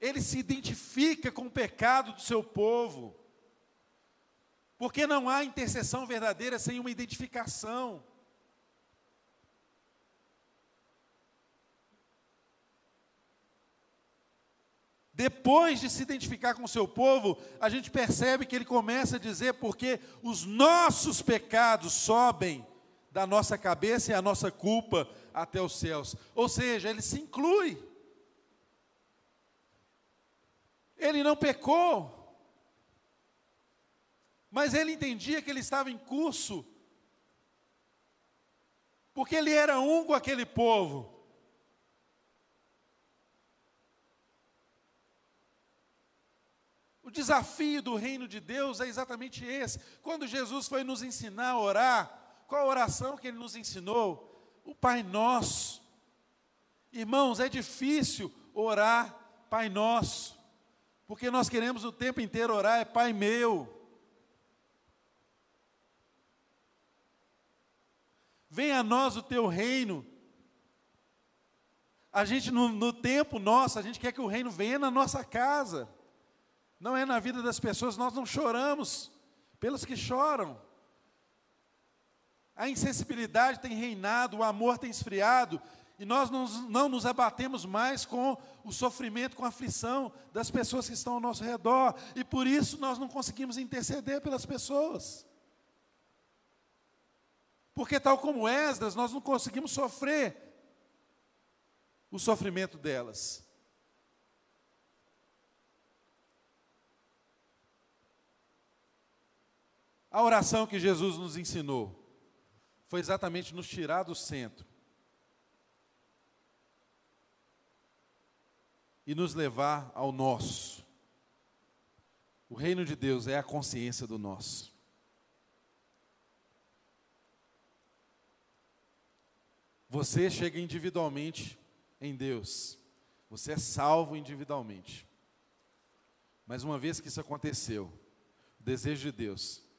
Ele se identifica com o pecado do seu povo. Porque não há intercessão verdadeira sem uma identificação. Depois de se identificar com o seu povo, a gente percebe que ele começa a dizer porque os nossos pecados sobem da nossa cabeça e a nossa culpa até os céus. Ou seja, ele se inclui. Ele não pecou, mas ele entendia que ele estava em curso, porque ele era um com aquele povo. O desafio do reino de Deus é exatamente esse. Quando Jesus foi nos ensinar a orar, qual a oração que ele nos ensinou? O Pai Nosso. Irmãos, é difícil orar Pai Nosso, porque nós queremos o tempo inteiro orar, é Pai meu. Venha a nós o teu reino. A gente, no, no tempo nosso, a gente quer que o reino venha na nossa casa não é na vida das pessoas, nós não choramos pelos que choram. A insensibilidade tem reinado, o amor tem esfriado, e nós não, não nos abatemos mais com o sofrimento, com a aflição das pessoas que estão ao nosso redor, e por isso nós não conseguimos interceder pelas pessoas. Porque, tal como Esdras, nós não conseguimos sofrer o sofrimento delas. A oração que Jesus nos ensinou foi exatamente nos tirar do centro e nos levar ao nosso. O reino de Deus é a consciência do nosso. Você chega individualmente em Deus. Você é salvo individualmente. Mas uma vez que isso aconteceu, o desejo de Deus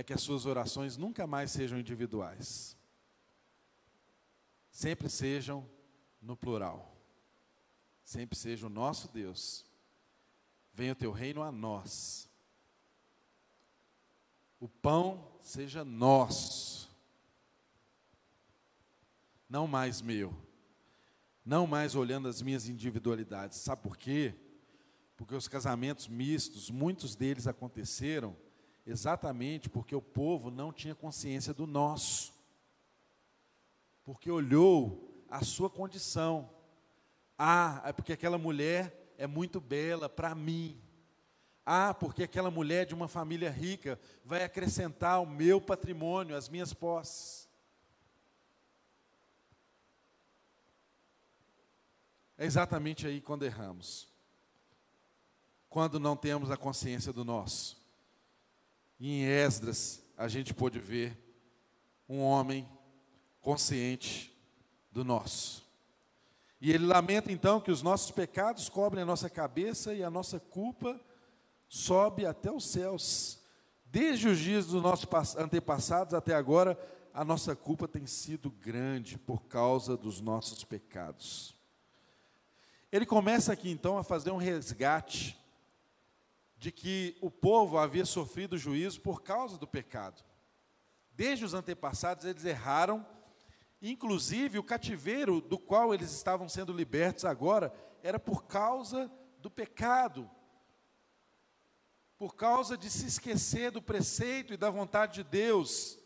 é que as suas orações nunca mais sejam individuais, sempre sejam no plural, sempre seja o nosso Deus, venha o teu reino a nós, o pão seja nosso, não mais meu, não mais olhando as minhas individualidades, sabe por quê? Porque os casamentos mistos, muitos deles aconteceram exatamente porque o povo não tinha consciência do nosso. Porque olhou a sua condição. Ah, é porque aquela mulher é muito bela para mim. Ah, porque aquela mulher de uma família rica vai acrescentar ao meu patrimônio, às minhas posses. É exatamente aí quando erramos quando não temos a consciência do nosso. Em Esdras, a gente pôde ver um homem consciente do nosso. E ele lamenta então que os nossos pecados cobrem a nossa cabeça e a nossa culpa sobe até os céus. Desde os dias dos nossos antepassados até agora, a nossa culpa tem sido grande por causa dos nossos pecados. Ele começa aqui então a fazer um resgate de que o povo havia sofrido juízo por causa do pecado. Desde os antepassados eles erraram, inclusive o cativeiro do qual eles estavam sendo libertos agora era por causa do pecado, por causa de se esquecer do preceito e da vontade de Deus.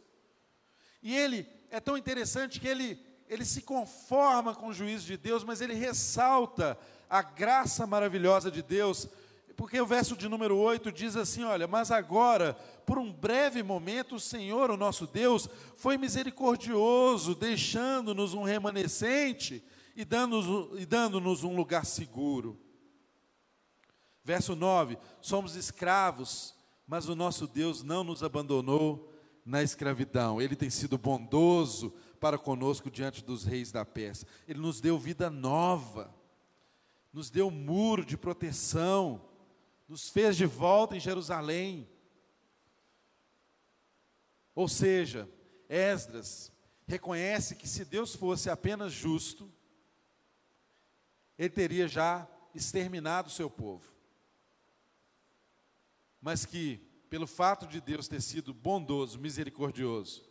E ele é tão interessante que ele ele se conforma com o juízo de Deus, mas ele ressalta a graça maravilhosa de Deus porque o verso de número 8 diz assim: Olha, mas agora, por um breve momento, o Senhor, o nosso Deus, foi misericordioso, deixando-nos um remanescente e dando-nos dando um lugar seguro. Verso 9: Somos escravos, mas o nosso Deus não nos abandonou na escravidão, Ele tem sido bondoso para conosco diante dos reis da Pérsia, Ele nos deu vida nova, nos deu um muro de proteção nos fez de volta em Jerusalém. Ou seja, Esdras reconhece que se Deus fosse apenas justo, ele teria já exterminado o seu povo. Mas que, pelo fato de Deus ter sido bondoso, misericordioso,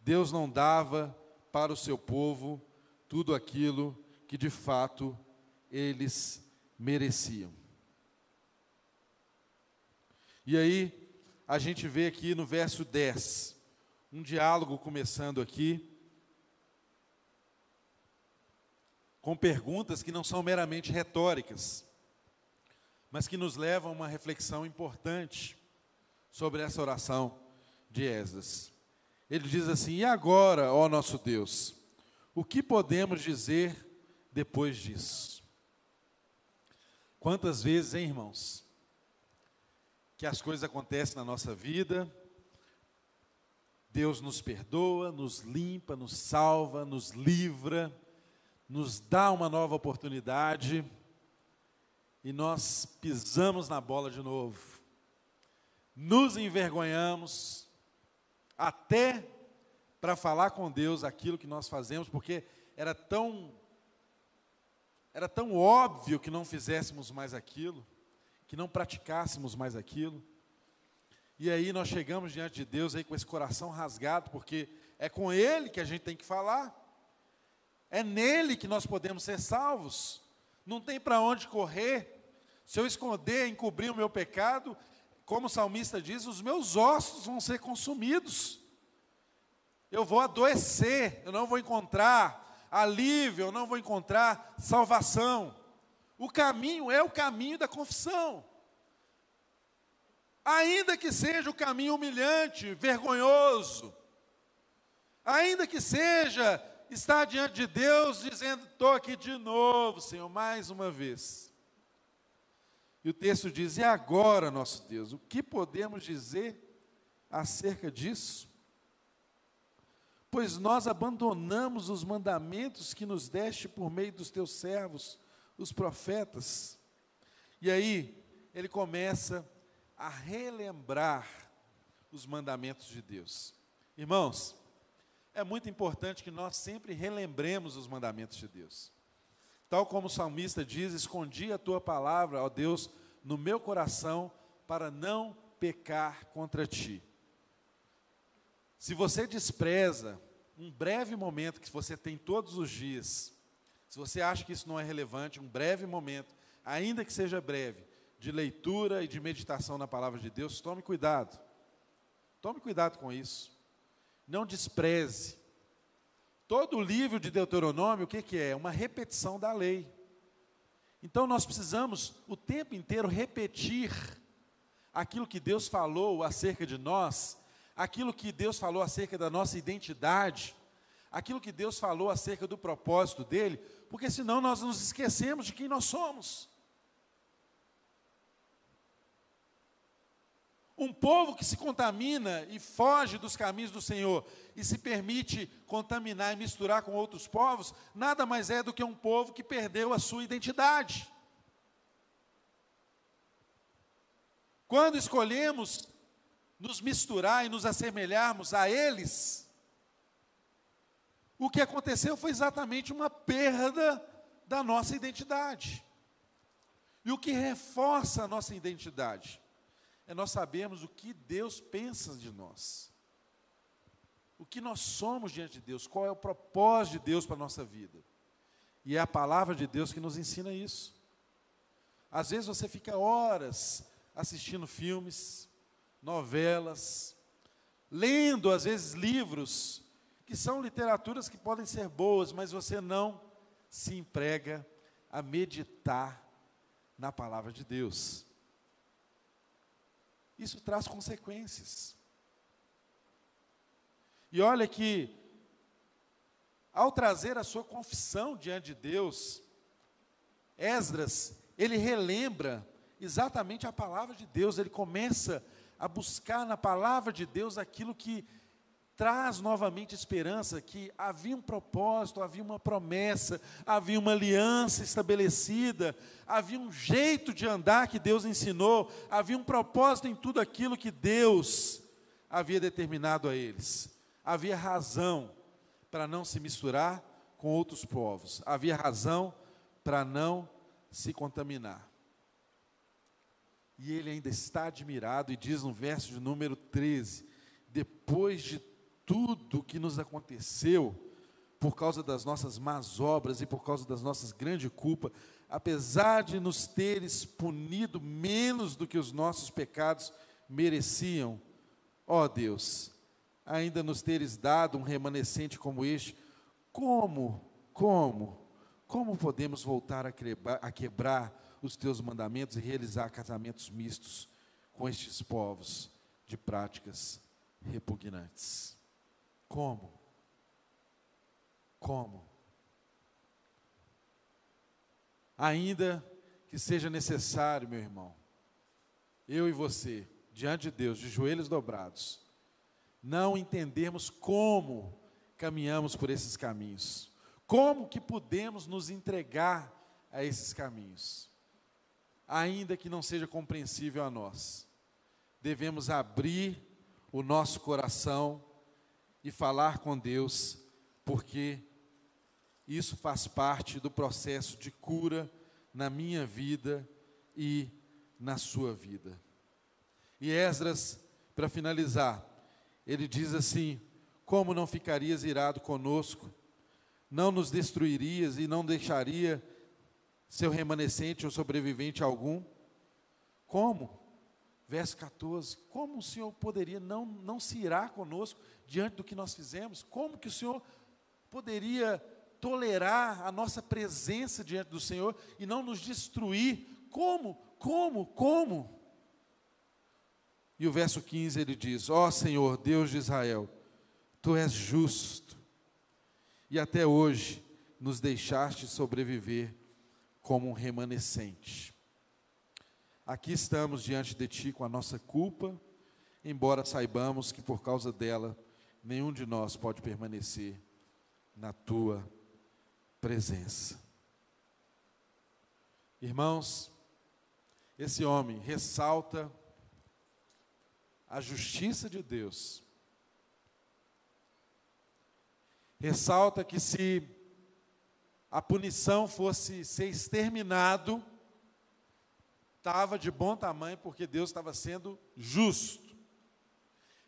Deus não dava para o seu povo tudo aquilo que de fato eles mereciam. E aí, a gente vê aqui no verso 10, um diálogo começando aqui, com perguntas que não são meramente retóricas, mas que nos levam a uma reflexão importante sobre essa oração de Esdras. Ele diz assim: E agora, ó nosso Deus, o que podemos dizer depois disso? Quantas vezes, hein, irmãos? Que as coisas acontecem na nossa vida, Deus nos perdoa, nos limpa, nos salva, nos livra, nos dá uma nova oportunidade. E nós pisamos na bola de novo, nos envergonhamos, até para falar com Deus aquilo que nós fazemos, porque era tão era tão óbvio que não fizéssemos mais aquilo que não praticássemos mais aquilo. E aí nós chegamos diante de Deus aí com esse coração rasgado, porque é com Ele que a gente tem que falar. É nele que nós podemos ser salvos. Não tem para onde correr. Se eu esconder, encobrir o meu pecado, como o salmista diz, os meus ossos vão ser consumidos. Eu vou adoecer, eu não vou encontrar alívio, eu não vou encontrar salvação. O caminho é o caminho da confissão. Ainda que seja o caminho humilhante, vergonhoso, ainda que seja estar diante de Deus dizendo: estou aqui de novo, Senhor, mais uma vez. E o texto diz: e agora, nosso Deus, o que podemos dizer acerca disso? Pois nós abandonamos os mandamentos que nos deste por meio dos teus servos os profetas. E aí, ele começa a relembrar os mandamentos de Deus. Irmãos, é muito importante que nós sempre relembremos os mandamentos de Deus. Tal como o salmista diz: Escondi a tua palavra, ó Deus, no meu coração, para não pecar contra ti. Se você despreza um breve momento que você tem todos os dias, se você acha que isso não é relevante, um breve momento, ainda que seja breve, de leitura e de meditação na palavra de Deus, tome cuidado. Tome cuidado com isso. Não despreze. Todo o livro de Deuteronômio, o que, que é? Uma repetição da lei. Então nós precisamos o tempo inteiro repetir aquilo que Deus falou acerca de nós, aquilo que Deus falou acerca da nossa identidade, aquilo que Deus falou acerca do propósito dele, porque senão nós nos esquecemos de quem nós somos. Um povo que se contamina e foge dos caminhos do Senhor e se permite contaminar e misturar com outros povos, nada mais é do que um povo que perdeu a sua identidade. Quando escolhemos nos misturar e nos assemelharmos a eles, o que aconteceu foi exatamente uma perda da nossa identidade. E o que reforça a nossa identidade? é nós sabermos o que Deus pensa de nós. O que nós somos diante de Deus, qual é o propósito de Deus para a nossa vida. E é a palavra de Deus que nos ensina isso. Às vezes você fica horas assistindo filmes, novelas, lendo às vezes livros, que são literaturas que podem ser boas, mas você não se emprega a meditar na palavra de Deus isso traz consequências. E olha que, ao trazer a sua confissão diante de Deus, Esdras, ele relembra exatamente a palavra de Deus, ele começa a buscar na palavra de Deus aquilo que traz novamente esperança que havia um propósito, havia uma promessa, havia uma aliança estabelecida, havia um jeito de andar que Deus ensinou, havia um propósito em tudo aquilo que Deus havia determinado a eles. Havia razão para não se misturar com outros povos, havia razão para não se contaminar. E ele ainda está admirado e diz no verso de número 13: depois de tudo que nos aconteceu por causa das nossas más obras e por causa das nossas grandes culpas, apesar de nos teres punido menos do que os nossos pecados mereciam, ó Deus, ainda nos teres dado um remanescente como este, como, como, como podemos voltar a quebrar, a quebrar os teus mandamentos e realizar casamentos mistos com estes povos de práticas repugnantes? Como? Como? Ainda que seja necessário, meu irmão, eu e você, diante de Deus, de joelhos dobrados, não entendermos como caminhamos por esses caminhos, como que podemos nos entregar a esses caminhos, ainda que não seja compreensível a nós, devemos abrir o nosso coração e falar com Deus, porque isso faz parte do processo de cura na minha vida e na sua vida. E Esdras, para finalizar, ele diz assim: Como não ficarias irado conosco? Não nos destruirias e não deixaria seu remanescente ou sobrevivente algum? Como? Verso 14: Como o Senhor poderia não, não se irá conosco diante do que nós fizemos? Como que o Senhor poderia tolerar a nossa presença diante do Senhor e não nos destruir? Como? Como? Como? E o verso 15 ele diz: Ó oh, Senhor, Deus de Israel, tu és justo, e até hoje nos deixaste sobreviver como um remanescente. Aqui estamos diante de Ti com a nossa culpa, embora saibamos que por causa dela nenhum de nós pode permanecer na Tua presença. Irmãos, esse homem ressalta a justiça de Deus. Ressalta que se a punição fosse ser exterminado, estava de bom tamanho, porque Deus estava sendo justo.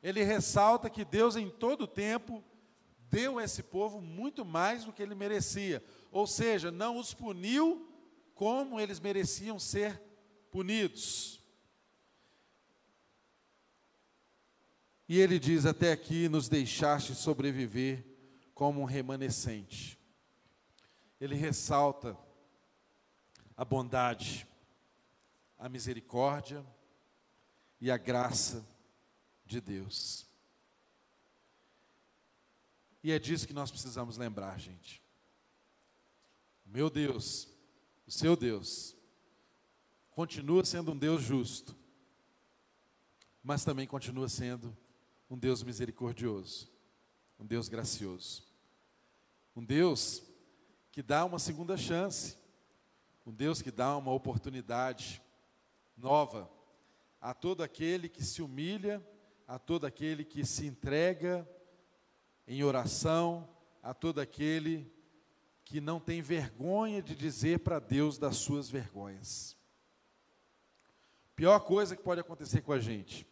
Ele ressalta que Deus, em todo tempo, deu a esse povo muito mais do que ele merecia. Ou seja, não os puniu como eles mereciam ser punidos. E ele diz: Até aqui nos deixaste sobreviver como um remanescente. Ele ressalta a bondade, a misericórdia e a graça de Deus. E é disso que nós precisamos lembrar, gente. Meu Deus, o seu Deus, continua sendo um Deus justo, mas também continua sendo um Deus misericordioso, um Deus gracioso, um Deus que dá uma segunda chance, um Deus que dá uma oportunidade nova a todo aquele que se humilha, a todo aquele que se entrega em oração, a todo aquele que não tem vergonha de dizer para Deus das suas vergonhas. Pior coisa que pode acontecer com a gente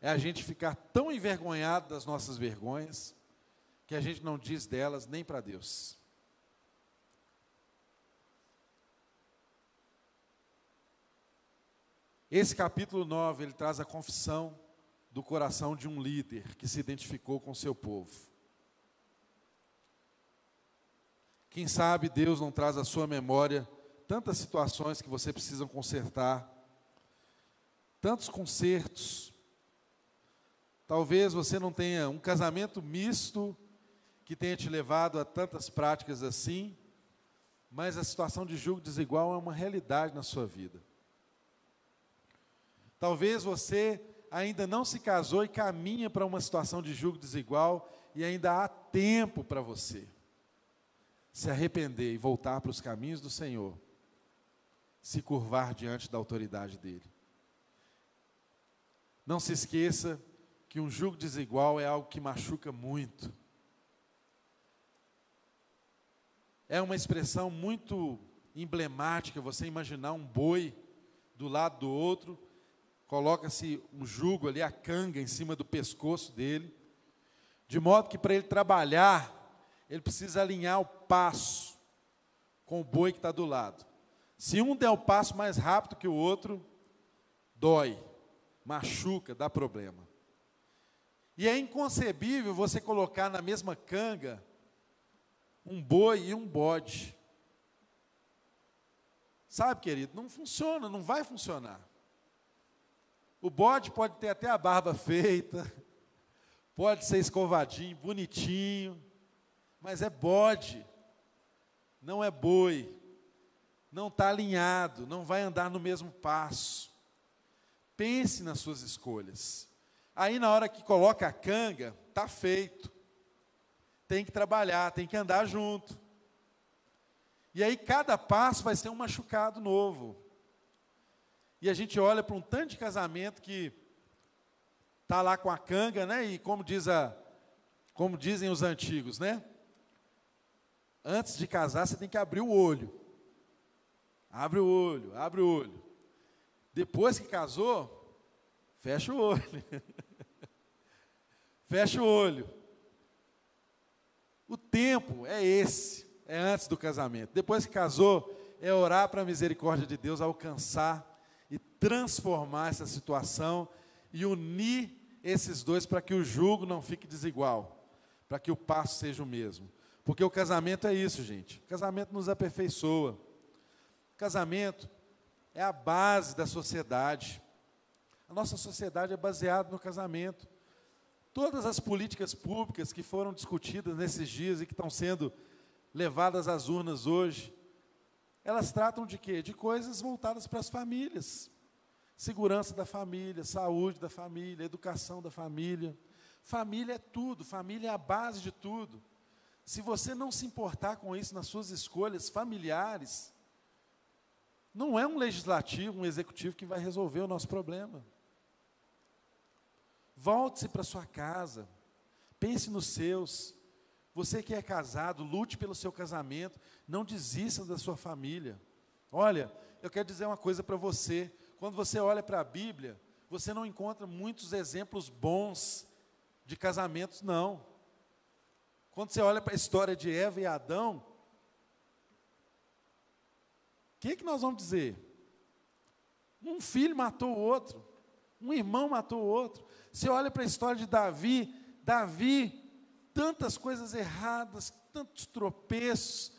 é a gente ficar tão envergonhado das nossas vergonhas que a gente não diz delas nem para Deus. Esse capítulo 9, ele traz a confissão do coração de um líder que se identificou com seu povo. Quem sabe Deus não traz à sua memória tantas situações que você precisa consertar, tantos consertos. Talvez você não tenha um casamento misto que tenha te levado a tantas práticas assim, mas a situação de julgo desigual é uma realidade na sua vida. Talvez você ainda não se casou e caminha para uma situação de julgo desigual e ainda há tempo para você se arrepender e voltar para os caminhos do Senhor, se curvar diante da autoridade dele. Não se esqueça que um julgo desigual é algo que machuca muito. É uma expressão muito emblemática você imaginar um boi do lado do outro coloca-se um jugo ali, a canga em cima do pescoço dele, de modo que para ele trabalhar, ele precisa alinhar o passo com o boi que está do lado. Se um der o passo mais rápido que o outro, dói, machuca, dá problema. E é inconcebível você colocar na mesma canga um boi e um bode. Sabe, querido, não funciona, não vai funcionar. O bode pode ter até a barba feita, pode ser escovadinho, bonitinho, mas é bode, não é boi, não está alinhado, não vai andar no mesmo passo. Pense nas suas escolhas. Aí, na hora que coloca a canga, está feito. Tem que trabalhar, tem que andar junto. E aí, cada passo vai ser um machucado novo. E a gente olha para um tanto de casamento que está lá com a canga, né? E como, diz a, como dizem os antigos, né? Antes de casar, você tem que abrir o olho. Abre o olho, abre o olho. Depois que casou, fecha o olho. fecha o olho. O tempo é esse, é antes do casamento. Depois que casou, é orar para a misericórdia de Deus alcançar transformar essa situação e unir esses dois para que o jugo não fique desigual, para que o passo seja o mesmo. Porque o casamento é isso, gente. O casamento nos aperfeiçoa. O casamento é a base da sociedade. A nossa sociedade é baseada no casamento. Todas as políticas públicas que foram discutidas nesses dias e que estão sendo levadas às urnas hoje, elas tratam de quê? De coisas voltadas para as famílias. Segurança da família, saúde da família, educação da família. Família é tudo, família é a base de tudo. Se você não se importar com isso nas suas escolhas familiares, não é um legislativo, um executivo que vai resolver o nosso problema. Volte-se para sua casa. Pense nos seus. Você que é casado, lute pelo seu casamento. Não desista da sua família. Olha, eu quero dizer uma coisa para você. Quando você olha para a Bíblia, você não encontra muitos exemplos bons de casamentos, não. Quando você olha para a história de Eva e Adão, o que, que nós vamos dizer? Um filho matou o outro, um irmão matou o outro. Você olha para a história de Davi, Davi, tantas coisas erradas, tantos tropeços.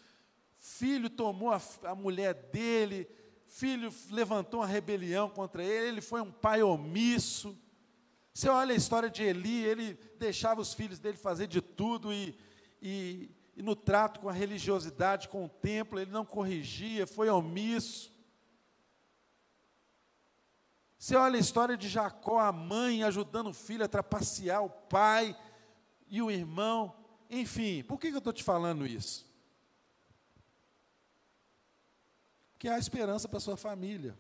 Filho tomou a, a mulher dele, filho levantou uma rebelião contra ele, ele foi um pai omisso. Você olha a história de Eli, ele deixava os filhos dele fazer de tudo e, e, e no trato com a religiosidade, com o templo, ele não corrigia, foi omisso. Você olha a história de Jacó, a mãe ajudando o filho a trapacear o pai e o irmão. Enfim, por que eu estou te falando isso? Porque há esperança para a sua família.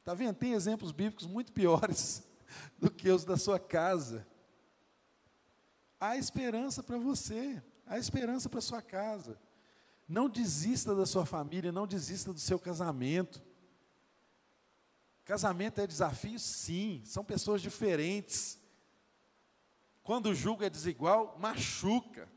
Está vendo? Tem exemplos bíblicos muito piores do que os da sua casa. Há esperança para você, há esperança para a sua casa. Não desista da sua família, não desista do seu casamento. Casamento é desafio? Sim, são pessoas diferentes. Quando o julgo é desigual, machuca.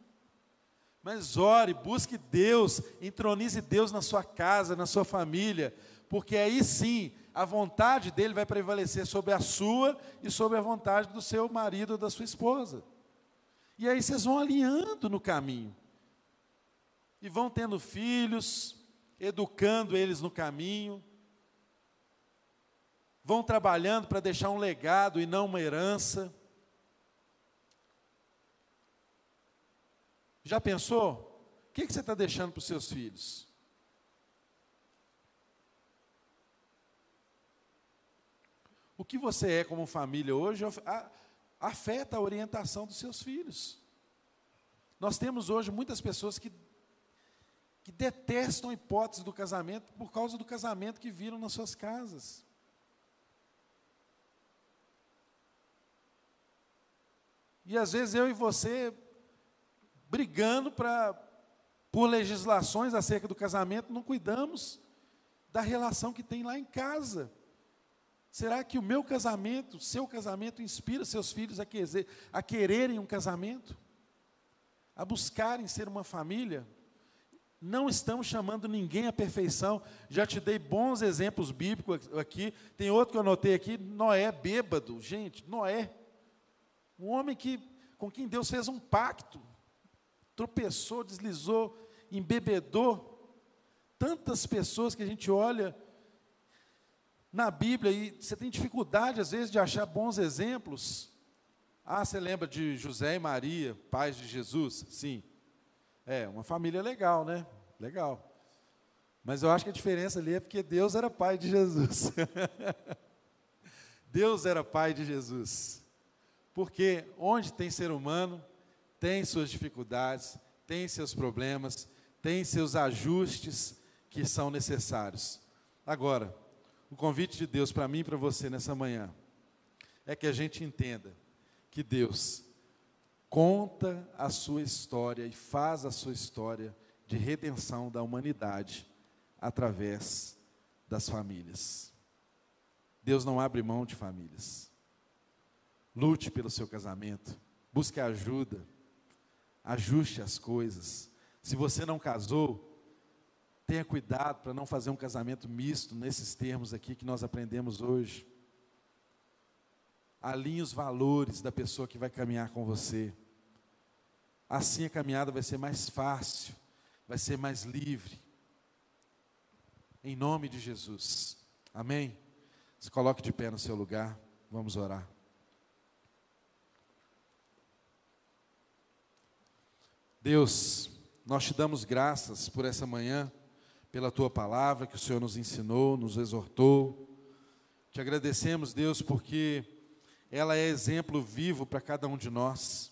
Mas ore, busque Deus, entronize Deus na sua casa, na sua família, porque aí sim a vontade dele vai prevalecer sobre a sua e sobre a vontade do seu marido ou da sua esposa. E aí vocês vão alinhando no caminho. E vão tendo filhos, educando eles no caminho, vão trabalhando para deixar um legado e não uma herança. Já pensou? O que, que você está deixando para os seus filhos? O que você é como família hoje afeta a orientação dos seus filhos. Nós temos hoje muitas pessoas que, que detestam a hipótese do casamento por causa do casamento que viram nas suas casas. E às vezes eu e você brigando para por legislações acerca do casamento, não cuidamos da relação que tem lá em casa. Será que o meu casamento, seu casamento, inspira seus filhos a, a quererem um casamento? A buscarem ser uma família? Não estamos chamando ninguém à perfeição. Já te dei bons exemplos bíblicos aqui. Tem outro que eu anotei aqui: Noé bêbado. Gente, Noé um homem que, com quem Deus fez um pacto, tropeçou, deslizou, embebedou. Tantas pessoas que a gente olha na Bíblia e você tem dificuldade, às vezes, de achar bons exemplos. Ah, você lembra de José e Maria, pais de Jesus? Sim. É, uma família legal, né? Legal. Mas eu acho que a diferença ali é porque Deus era pai de Jesus. Deus era pai de Jesus. Porque onde tem ser humano, tem suas dificuldades, tem seus problemas, tem seus ajustes que são necessários. Agora, o convite de Deus para mim e para você nessa manhã é que a gente entenda que Deus conta a sua história e faz a sua história de redenção da humanidade através das famílias. Deus não abre mão de famílias. Lute pelo seu casamento. Busque ajuda. Ajuste as coisas. Se você não casou, tenha cuidado para não fazer um casamento misto nesses termos aqui que nós aprendemos hoje. Alinhe os valores da pessoa que vai caminhar com você. Assim a caminhada vai ser mais fácil, vai ser mais livre. Em nome de Jesus. Amém? Se coloque de pé no seu lugar. Vamos orar. Deus, nós te damos graças por essa manhã, pela tua palavra que o Senhor nos ensinou, nos exortou. Te agradecemos, Deus, porque ela é exemplo vivo para cada um de nós.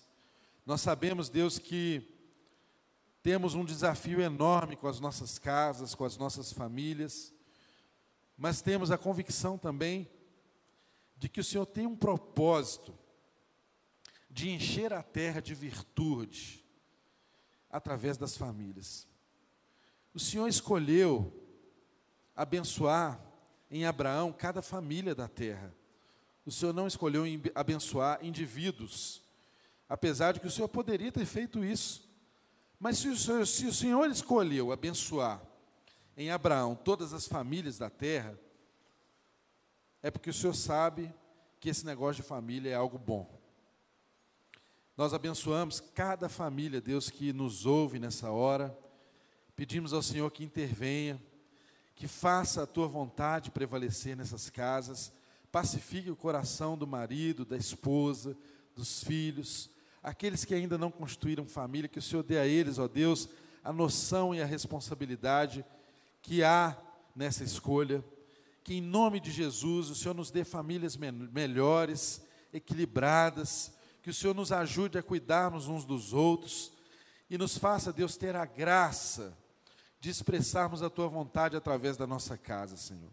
Nós sabemos, Deus, que temos um desafio enorme com as nossas casas, com as nossas famílias, mas temos a convicção também de que o Senhor tem um propósito de encher a terra de virtude através das famílias. O Senhor escolheu abençoar em Abraão cada família da terra. O Senhor não escolheu abençoar indivíduos, apesar de que o Senhor poderia ter feito isso. Mas se o Senhor, se o Senhor escolheu abençoar em Abraão todas as famílias da terra, é porque o Senhor sabe que esse negócio de família é algo bom. Nós abençoamos cada família, Deus, que nos ouve nessa hora. Pedimos ao Senhor que intervenha, que faça a tua vontade prevalecer nessas casas, pacifique o coração do marido, da esposa, dos filhos, aqueles que ainda não construíram família, que o Senhor dê a eles, ó Deus, a noção e a responsabilidade que há nessa escolha. Que em nome de Jesus o Senhor nos dê famílias melhores, equilibradas, que o Senhor nos ajude a cuidarmos uns dos outros e nos faça, Deus, ter a graça de expressarmos a tua vontade através da nossa casa, Senhor.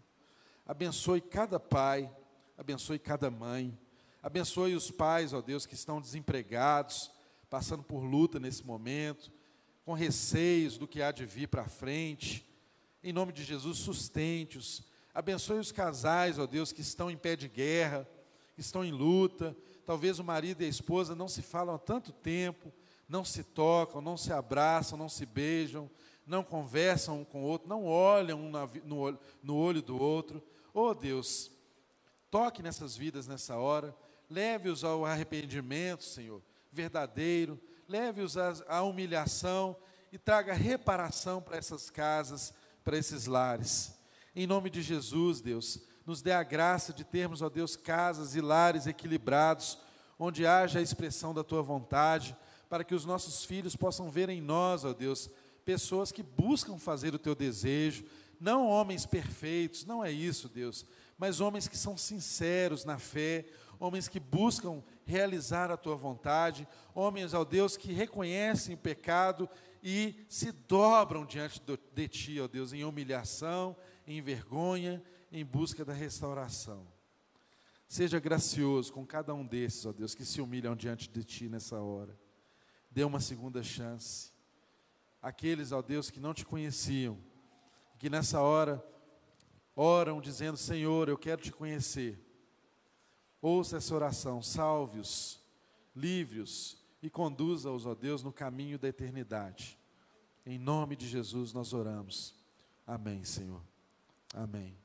Abençoe cada pai, abençoe cada mãe, abençoe os pais, ó Deus, que estão desempregados, passando por luta nesse momento, com receios do que há de vir para frente. Em nome de Jesus, sustente-os. Abençoe os casais, ó Deus, que estão em pé de guerra, que estão em luta, talvez o marido e a esposa não se falam há tanto tempo, não se tocam, não se abraçam, não se beijam, não conversam um com o outro, não olham um no, olho, do outro. Oh Deus, toque nessas vidas nessa hora, leve-os ao arrependimento, Senhor, verdadeiro, leve-os à humilhação e traga reparação para essas casas, para esses lares. Em nome de Jesus, Deus, nos dê a graça de termos, ó Deus, casas e lares equilibrados, onde haja a expressão da tua vontade, para que os nossos filhos possam ver em nós, ó Deus, pessoas que buscam fazer o teu desejo, não homens perfeitos, não é isso, Deus, mas homens que são sinceros na fé, homens que buscam realizar a tua vontade, homens, ó Deus, que reconhecem o pecado e se dobram diante de ti, ó Deus, em humilhação, em vergonha em busca da restauração. Seja gracioso com cada um desses, ó Deus, que se humilham diante de Ti nessa hora. Dê uma segunda chance. Aqueles, ó Deus, que não te conheciam, que nessa hora oram dizendo: Senhor, eu quero te conhecer. Ouça essa oração, salve-os, livre-os e conduza-os, ó Deus, no caminho da eternidade. Em nome de Jesus nós oramos. Amém, Senhor. Amém.